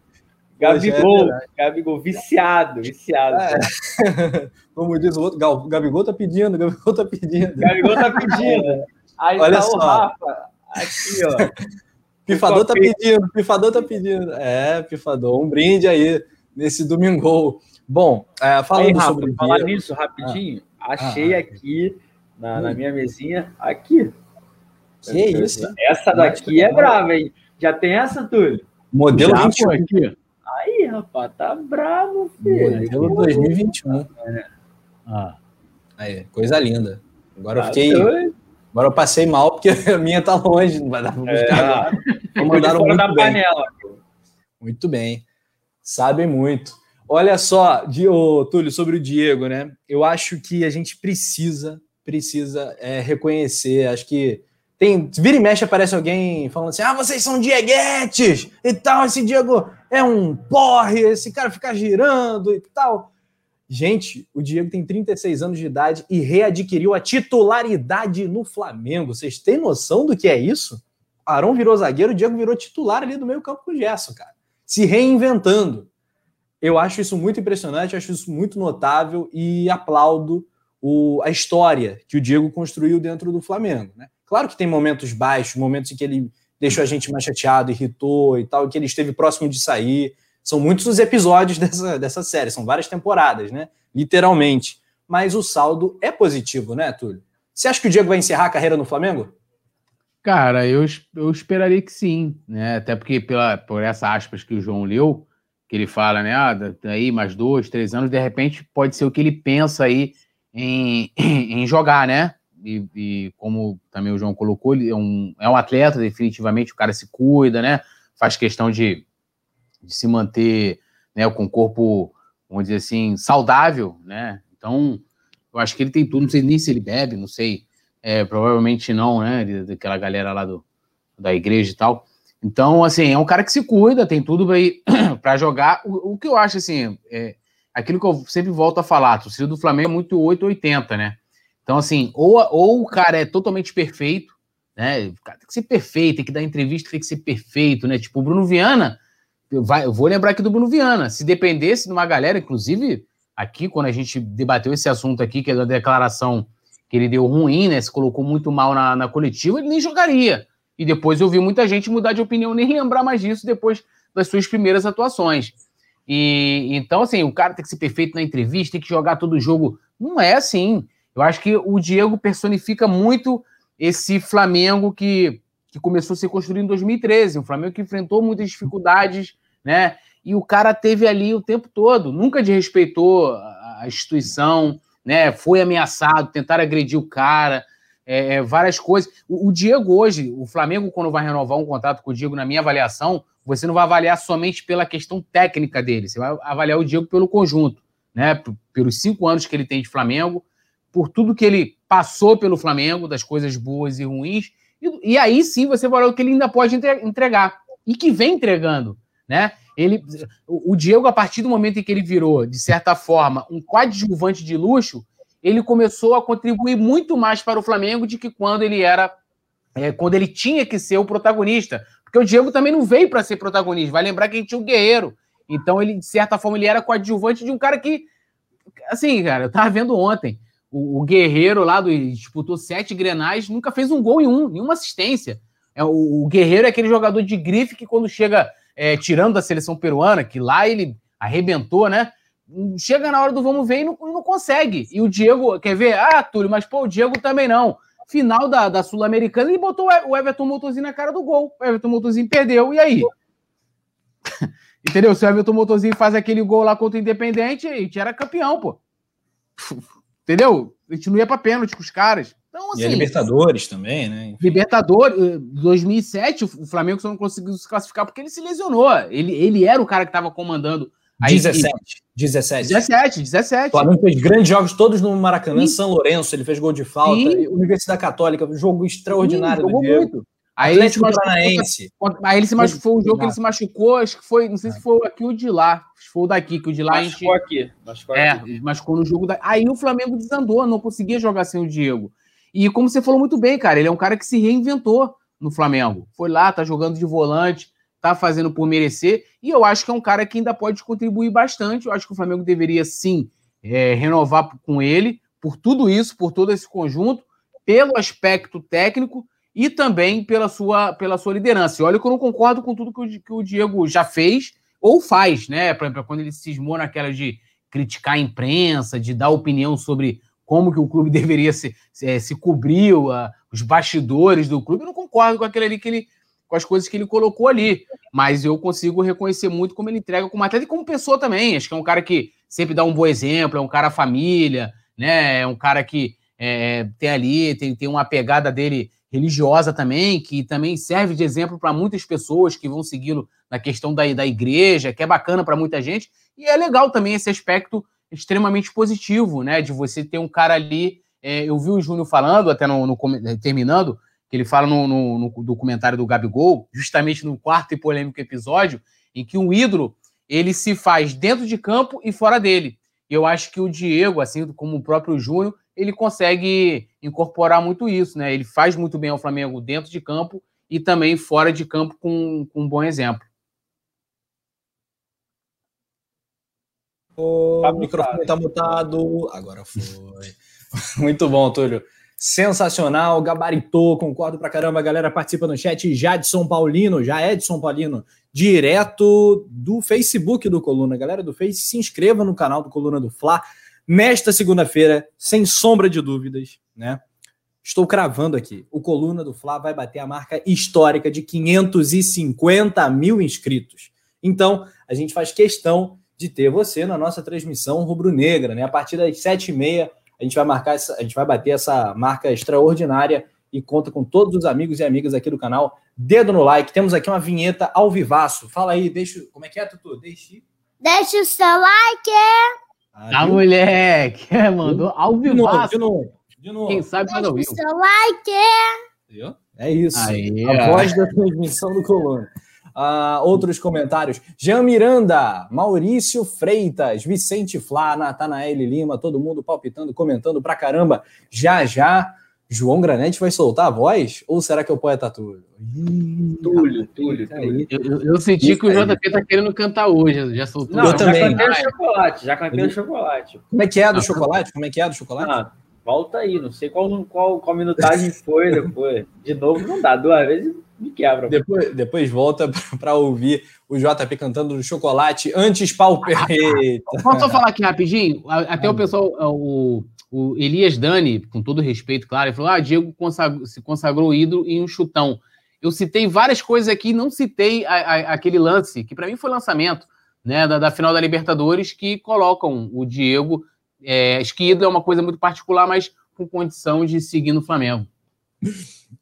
Gabigol, é Gabigol, viciado, viciado. É. Como diz o outro, Gabigol tá pedindo, Gabigol tá pedindo. Gabigol tá pedindo. Aí Olha tá só. o Rafa, aqui, ó. Pifador tá pedindo, Pifador tá pedindo. É, Pifador, um brinde aí nesse domingo. Bom, é, falando aí, Rafa, sobre falar nisso rapidinho, ah. achei ah. aqui na, na, minha mesinha, aqui. Que isso? Essa daqui é brava, hein? Já tem essa, Túlio? Modelo Já, 21 aqui. Aí, rapaz, tá bravo, filho. Modelo 2021. É. Ah. Aí, coisa linda. Agora tá eu fiquei. Doido. Agora eu passei mal porque a minha tá longe, não vai dar pra buscar. É. Mandaram muito da bem. panela. Muito bem. Sabem muito. Olha só, oh, Túlio, sobre o Diego, né? Eu acho que a gente precisa, precisa é, reconhecer. Acho que tem. Vira e mexe, aparece alguém falando assim: ah, vocês são dieguetes e tal. Esse Diego é um porre, esse cara fica girando e tal. Gente, o Diego tem 36 anos de idade e readquiriu a titularidade no Flamengo. Vocês têm noção do que é isso? Arão virou zagueiro, o Diego virou titular ali do meio campo com o Gerson, cara. Se reinventando. Eu acho isso muito impressionante, acho isso muito notável e aplaudo o, a história que o Diego construiu dentro do Flamengo. Né? Claro que tem momentos baixos, momentos em que ele deixou a gente mais chateado, irritou e tal, que ele esteve próximo de sair. São muitos os episódios dessa, dessa série, são várias temporadas, né? Literalmente. Mas o saldo é positivo, né, Túlio? Você acha que o Diego vai encerrar a carreira no Flamengo? Cara, eu, eu esperaria que sim, né? Até porque pela, por essa aspas que o João leu, que ele fala, né? Ah, aí mais dois, três anos, de repente pode ser o que ele pensa aí em, em jogar, né? E, e, como também o João colocou, ele é um, é um atleta, definitivamente, o cara se cuida, né? Faz questão de, de se manter né, com o corpo, vamos dizer assim, saudável, né? Então, eu acho que ele tem tudo, não sei nem se ele bebe, não sei, é, provavelmente não, né? Daquela galera lá do, da igreja e tal. Então, assim, é um cara que se cuida, tem tudo para jogar. O, o, que eu acho, assim, é aquilo que eu sempre volto a falar, a torcida do Flamengo é muito 880, né? Então, assim, ou, ou o cara é totalmente perfeito, né? O cara tem que ser perfeito, tem que dar entrevista, tem que ser perfeito, né? Tipo, o Bruno Viana, vai, eu vou lembrar aqui do Bruno Viana. Se dependesse de uma galera, inclusive, aqui, quando a gente debateu esse assunto aqui, que é da declaração que ele deu ruim, né? Se colocou muito mal na, na coletiva, ele nem jogaria. E depois eu vi muita gente mudar de opinião, nem lembrar mais disso depois das suas primeiras atuações. E então, assim, o cara tem que ser perfeito na entrevista, tem que jogar todo jogo. Não é assim. Eu acho que o Diego personifica muito esse Flamengo que, que começou a ser construído em 2013, um Flamengo que enfrentou muitas dificuldades, né? E o cara teve ali o tempo todo, nunca desrespeitou a instituição, né? Foi ameaçado, tentaram agredir o cara, é, é, várias coisas. O, o, Diego hoje, o Flamengo, quando vai renovar um contrato com o Diego, na minha avaliação, você não vai avaliar somente pela questão técnica dele, você vai avaliar o Diego pelo conjunto, né? Pelos cinco anos que ele tem de Flamengo, por tudo que ele passou pelo Flamengo, das coisas boas e ruins, e, e aí sim você vai ver o que ele ainda pode entregar, e que vem entregando, né? Ele, o Diego, a partir do momento em que ele virou, de certa forma, um coadjuvante de luxo, ele começou a contribuir muito mais para o Flamengo do que quando ele era, é, quando ele tinha que ser o protagonista. Porque o Diego também não veio para ser protagonista. Vai lembrar que a gente tinha o Guerreiro. Então, ele, de certa forma, ele era coadjuvante de um cara que, assim, cara, eu tava vendo ontem. O, o Guerreiro lá do disputou sete grenais, nunca fez um gol em um, nenhuma assistência. É, o, o Guerreiro é aquele jogador de grife que quando chega é, tirando da seleção peruana, que lá ele arrebentou, né? Chega na hora do vamos ver e não, não consegue. E o Diego, quer ver? Ah, Túlio, mas pô, o Diego também não. Final da, da Sul-Americana, ele botou o Everton Motorzinho na cara do gol. O Everton Motorzinho perdeu, e aí? Entendeu? Se o Everton Motorzinho faz aquele gol lá contra o Independente, a gente era campeão, pô. Entendeu? A gente não ia para pênalti com os caras. Então, assim, e a assim, Libertadores também, né? Libertadores, 2007, o Flamengo só não conseguiu se classificar porque ele se lesionou. Ele, ele era o cara que estava comandando. A 17, 17. 17, 17. O Flamengo fez grandes jogos todos no Maracanã, Sim. São Lourenço, ele fez gol de falta, Sim. Universidade Católica, jogo extraordinário Sim, do Diego. Muito. Aí ele se machucou, aí ele se machucou, foi o jogo que ele se machucou, acho que foi, não sei se foi aqui o de lá, foi o daqui, que o de lá machucou a gente... aqui. Machucou é, aqui. machucou no jogo da... Aí o Flamengo desandou, não conseguia jogar sem o Diego. E como você falou muito bem, cara, ele é um cara que se reinventou no Flamengo. Foi lá, tá jogando de volante, tá fazendo por merecer, e eu acho que é um cara que ainda pode contribuir bastante. Eu acho que o Flamengo deveria sim é, renovar com ele, por tudo isso, por todo esse conjunto, pelo aspecto técnico e também pela sua, pela sua liderança. E olha que eu não concordo com tudo que o, que o Diego já fez ou faz, né? Por exemplo, quando ele cismou naquela de criticar a imprensa, de dar opinião sobre como que o clube deveria se, se, se cobrir, uh, os bastidores do clube. Eu não concordo com aquele ali que ele, com as coisas que ele colocou ali, mas eu consigo reconhecer muito como ele entrega como atleta e como pessoa também. Acho que é um cara que sempre dá um bom exemplo, é um cara família, né? É um cara que é, tem ali, tem, tem uma pegada dele religiosa também, que também serve de exemplo para muitas pessoas que vão segui-lo na questão da, da igreja, que é bacana para muita gente. E é legal também esse aspecto extremamente positivo, né? De você ter um cara ali. É, eu vi o Júnior falando, até no, no terminando, que ele fala no, no, no, documentário do Gabigol, justamente no quarto e polêmico episódio, em que um ídolo ele se faz dentro de campo e fora dele. Eu acho que o Diego, assim como o próprio Júnior, ele consegue incorporar muito isso, né? Ele faz muito bem ao Flamengo dentro de campo e também fora de campo com, com um bom exemplo. O tá microfone está mutado. Agora foi. muito bom, Túlio. Sensacional, gabaritou, concordo pra caramba. A galera participa no chat. Jadson Paulino, já é de São Paulino, direto do Facebook do Coluna. Galera do Face, se inscreva no canal do Coluna do Fla nesta segunda-feira, sem sombra de dúvidas, né? Estou cravando aqui. O Coluna do Fla vai bater a marca histórica de 550 mil inscritos. Então, a gente faz questão de ter você na nossa transmissão rubro-negra, né? A partir das sete e meia, a gente vai marcar essa, a gente vai bater essa marca extraordinária e conta com todos os amigos e amigas aqui do canal. Dedo no like. Temos aqui uma vinheta ao vivaço. Fala aí, deixa. Como é que é, Tutu? Deixe. Deixa o seu like. Ah, moleque! Mandou ao vivo. De novo, de novo. Quem sabe ao vivo. seu like! É isso. Aí, a voz da transmissão do Coluna. Uh, outros comentários. Jean Miranda, Maurício Freitas, Vicente Flá, Natanael Lima, todo mundo palpitando, comentando pra caramba. Já já João Granete vai soltar a voz? Ou será que é o poeta Túlio? Túlio, Túlio. Eu, eu senti que o JP tá querendo cantar hoje, já soltou. Não, eu também. Já cantei o chocolate, já cantei o chocolate. Como é que é do chocolate? Como é que é do chocolate? Ah, volta aí, não sei qual, qual, qual minutagem foi depois. De novo não dá, duas vezes me quebra. Depois, depois volta para ouvir o JP cantando do chocolate antes pau Posso só falar aqui rapidinho? Até o pessoal, o o Elias Dani, com todo respeito, claro, ele falou: ah, Diego consagrou, se consagrou ídolo em um chutão. Eu citei várias coisas aqui, não citei a, a, aquele lance, que para mim foi lançamento, né, da, da, final da Libertadores, que colocam o Diego. É, acho que ídolo é uma coisa muito particular, mas com condição de seguir no Flamengo.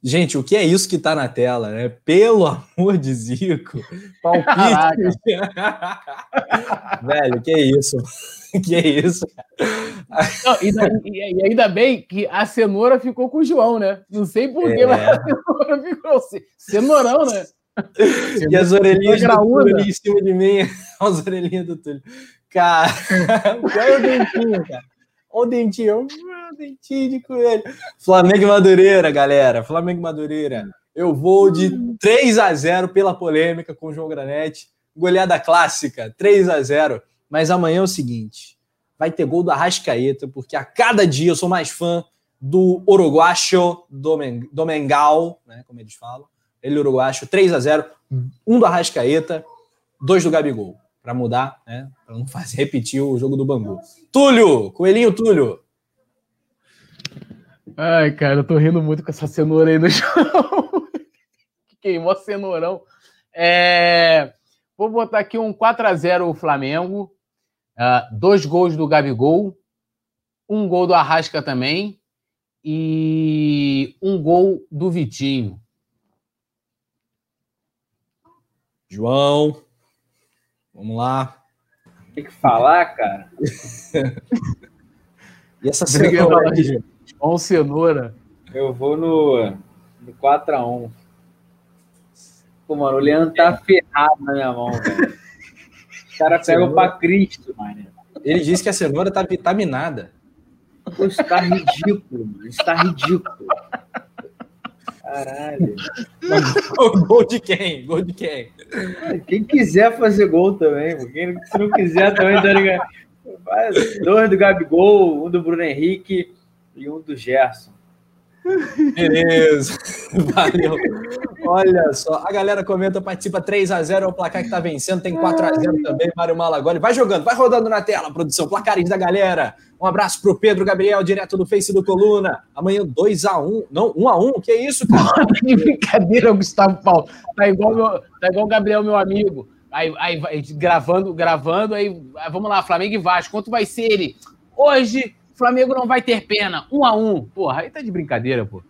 Gente, o que é isso que tá na tela, né? Pelo amor de Zico. Palpite. Velho, que é isso? que é isso? Não, e, e, ainda bem que a cenoura ficou com o João, né? Não sei porquê, é. mas a cenoura ficou cenourão, né? E as orelhinhas do Túlio em cima de mim. As orelhinhas do Túlio. Cara, olha o dentinho, cara. Olha o dentinho. O dentinho de coelho. Flamengo e Madureira, galera. Flamengo e Madureira. Eu vou de 3 a 0 pela polêmica com o João Granete. Goleada clássica, 3 a 0 mas amanhã é o seguinte: vai ter gol do Arrascaeta, porque a cada dia eu sou mais fã do Uruguacho Domengal, né, como eles falam. Ele uruguacho, 3 a 0 um do Arrascaeta, dois do Gabigol, para mudar, né, para não fazer repetir o jogo do Bangu. Túlio, coelhinho Túlio. Ai, cara, eu tô rindo muito com essa cenoura aí no chão. Queimou a cenourão. É... Vou botar aqui um 4 a 0 o Flamengo. Uh, dois gols do Gabigol, um gol do Arrasca também e um gol do Vitinho. João, vamos lá. Tem que falar, cara. e essa cenoura João Cenoura. Eu vou no, no 4x1. Pô, mano, o Leandro tá ferrado na minha mão, velho. Os caras pegam pra Cristo, mano. Ele disse que a cenoura tá vitaminada. Pô, isso tá ridículo, mano. Isso tá ridículo. Caralho. gol de quem? Gol de quem? Quem quiser fazer gol também, quem se não quiser também, tá ligado? Dois do Gabigol, um do Bruno Henrique e um do Gerson. Beleza, valeu. Olha só, a galera comenta, participa 3 a 0 é o placar que tá vencendo, tem 4 a 0 também, Mário Malagoli. Vai jogando, vai rodando na tela, produção, placares da galera. Um abraço pro Pedro Gabriel, direto do Face do Coluna. Amanhã 2 a 1 não, 1 a 1 que é isso, cara? que brincadeira, Gustavo Paulo. Tá igual, meu, tá igual o Gabriel, meu amigo. Aí, aí, gravando, gravando, aí vamos lá, Flamengo e Vasco. Quanto vai ser ele? Hoje, Flamengo não vai ter pena. Um a um. Porra, aí tá de brincadeira, pô.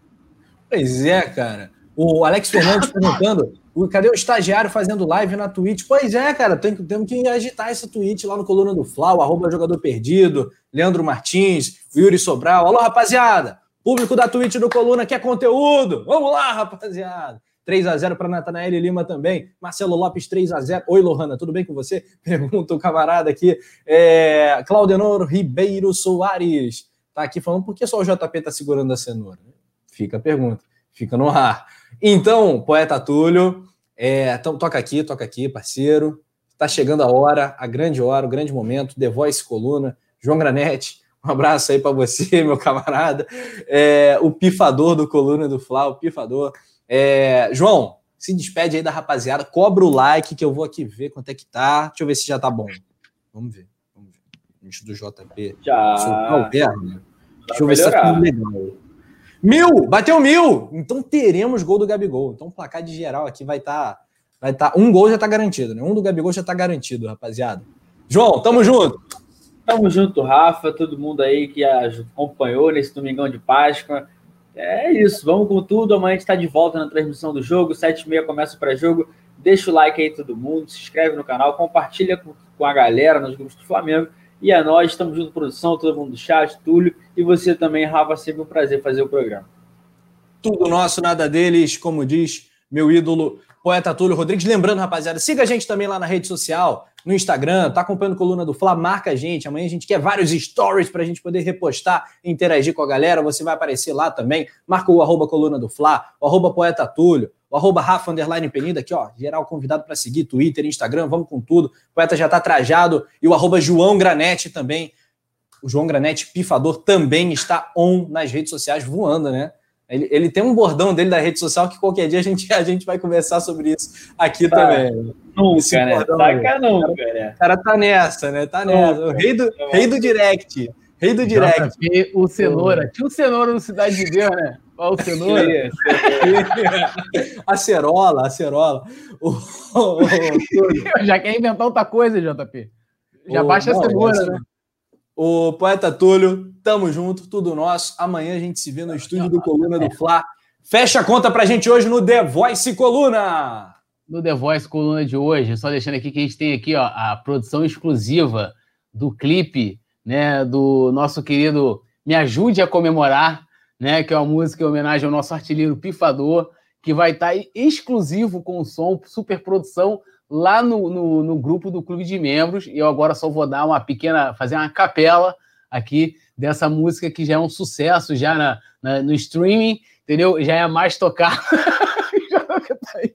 Pois é, cara. O Alex Fernandes perguntando: cadê o estagiário fazendo live na Twitch? Pois é, cara, tem, temos que agitar essa Twitch lá no Coluna do Flau, arroba jogador perdido, Leandro Martins, Yuri Sobral. Alô, rapaziada! Público da Twitch do Coluna quer conteúdo? Vamos lá, rapaziada! 3 a 0 para Natanael Lima também. Marcelo Lopes, 3 a 0 Oi, Lohana, tudo bem com você? Pergunta o camarada aqui. É, Claudenor Ribeiro Soares tá aqui falando por que só o JP tá segurando a cenoura? Fica a pergunta, fica no ar. Então, poeta Túlio, é, então, toca aqui, toca aqui, parceiro. Tá chegando a hora, a grande hora, o grande momento. The Voice Coluna, João Granete, um abraço aí para você, meu camarada. É, o pifador do Coluna do Fla, o pifador. É, João, se despede aí da rapaziada, cobra o like que eu vou aqui ver quanto é que tá. Deixa eu ver se já tá bom. Vamos ver. Vamos ver. Gente do JP. Já. Deixa eu ver se tá tudo legal. Mil! Bateu mil! Então teremos gol do Gabigol. Então o placar de geral aqui vai estar. Tá, vai tá, um gol já tá garantido, né? Um do Gabigol já tá garantido, rapaziada. João, tamo junto! Tamo junto, Rafa, todo mundo aí que acompanhou nesse domingão de Páscoa. É isso, vamos com tudo. Amanhã a gente está de volta na transmissão do jogo. 7h30 começa o pré-jogo. Deixa o like aí, todo mundo. Se inscreve no canal, compartilha com, com a galera nos grupos do Flamengo. E é nós, estamos junto produção, todo mundo do chat, Túlio. E você também, Rafa, sempre um prazer fazer o programa. Tudo nosso, nada deles, como diz meu ídolo, poeta Túlio Rodrigues. Lembrando, rapaziada, siga a gente também lá na rede social no Instagram, tá acompanhando coluna do Fla, marca a gente. Amanhã a gente quer vários stories para a gente poder repostar interagir com a galera. Você vai aparecer lá também. Marca o arroba coluna do Fla, o arroba poeta Túlio, o arroba Rafa Underline Penida, aqui, ó, geral convidado para seguir Twitter, Instagram, vamos com tudo. O poeta já tá trajado. E o arroba João Granete também. O João Granete Pifador também está on nas redes sociais, voando, né? Ele, ele tem um bordão dele da rede social que qualquer dia a gente, a gente vai conversar sobre isso aqui tá. também. Nunca, né? Taca nunca, né? O cara tá nessa, né? Tá nessa. O rei do, rei do direct. Rei do direct. JP, o Cenoura. Tinha o Cenoura no Cidade de Deus, né? Olha o Cenoura. acerola, acerola. O, o, o, Já quer inventar outra coisa, JP. Já baixa não, a cenoura, né? O poeta Túlio, tamo junto, tudo nosso. Amanhã a gente se vê no estúdio do Coluna do Fla. Fecha a conta pra gente hoje no The Voice Coluna no The Voice Coluna de hoje, só deixando aqui que a gente tem aqui ó, a produção exclusiva do clipe né, do nosso querido Me Ajude a Comemorar, né, que é uma música em homenagem ao nosso artilheiro Pifador, que vai estar tá exclusivo com o som, super produção, lá no, no, no, grupo do Clube de Membros. E eu agora só vou dar uma pequena, fazer uma capela aqui dessa música que já é um sucesso já na, na no streaming, entendeu? Já é mais tocar. tá aí.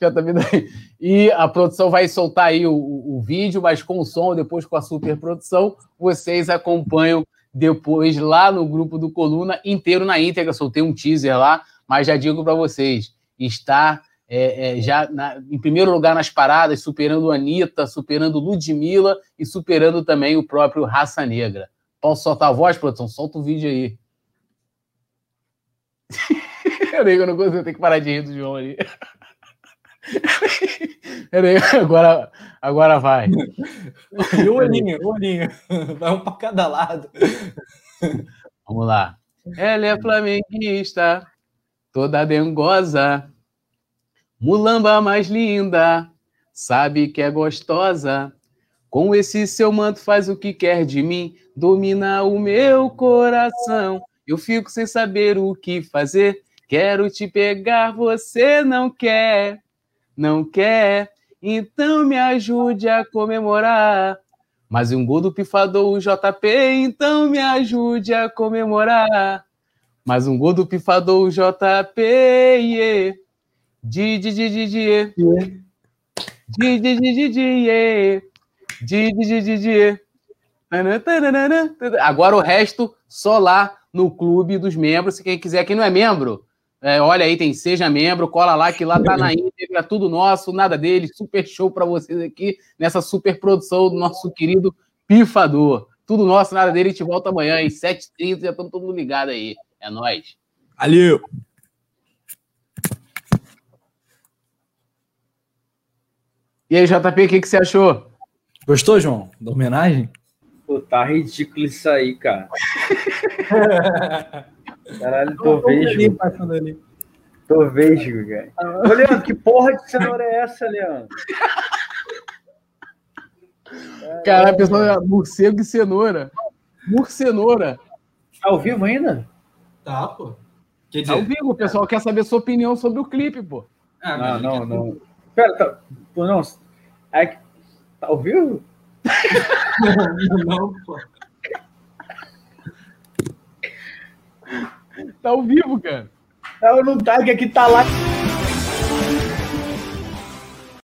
Já tá vendo aí. E a produção vai soltar aí o, o vídeo, mas com o som, depois com a super produção, vocês acompanham depois lá no grupo do Coluna, inteiro na íntegra. Soltei um teaser lá, mas já digo para vocês, está é, é, já na, em primeiro lugar nas paradas, superando Anitta, superando Ludmilla e superando também o próprio Raça Negra. Posso soltar a voz, produção? Solta o vídeo aí. eu não consigo, eu tenho que parar de rir do João ali. Peraí, agora, agora vai. E o olhinho, o olhinho. Vai um para cada lado. Vamos lá. Ela é flamenguista, toda dengosa, mulamba mais linda, sabe que é gostosa. Com esse seu manto faz o que quer de mim, domina o meu coração. Eu fico sem saber o que fazer Quero te pegar, você não quer, não quer. Então me ajude a comemorar. Mas um gol do pifador, o JP, então me ajude a comemorar. Mais um gol do pifador, o JP, yeah. Agora o resto só lá no clube dos membros. Se quem quiser, quem não é membro, é, olha aí, tem Seja Membro, cola lá, que lá tá na íntegra, é tudo nosso, nada dele. Super show para vocês aqui nessa super produção do nosso querido Pifador. Tudo nosso, nada dele. A gente volta amanhã às 7h30. Já estamos todo mundo ligado aí. É nóis. Valeu! E aí, JP, o que, que você achou? Gostou, João, da homenagem? Pô, tá ridículo isso aí, cara. Caralho, tô vesgo. Tô vesgo, cara. Ô, Leandro, que porra de cenoura é essa, Leandro? Caralho, pessoal, morcego e cenoura. Morcenoura. Tá ao vivo ainda? Tá, pô. Quer dizer, tá ao vivo, o pessoal quer saber sua opinião sobre o clipe, pô. Ah, não, não, não. Pera, tá, pô, não. É que, tá ao vivo? não, não, pô. Tá ao vivo, cara. Não, não tá, que aqui tá lá.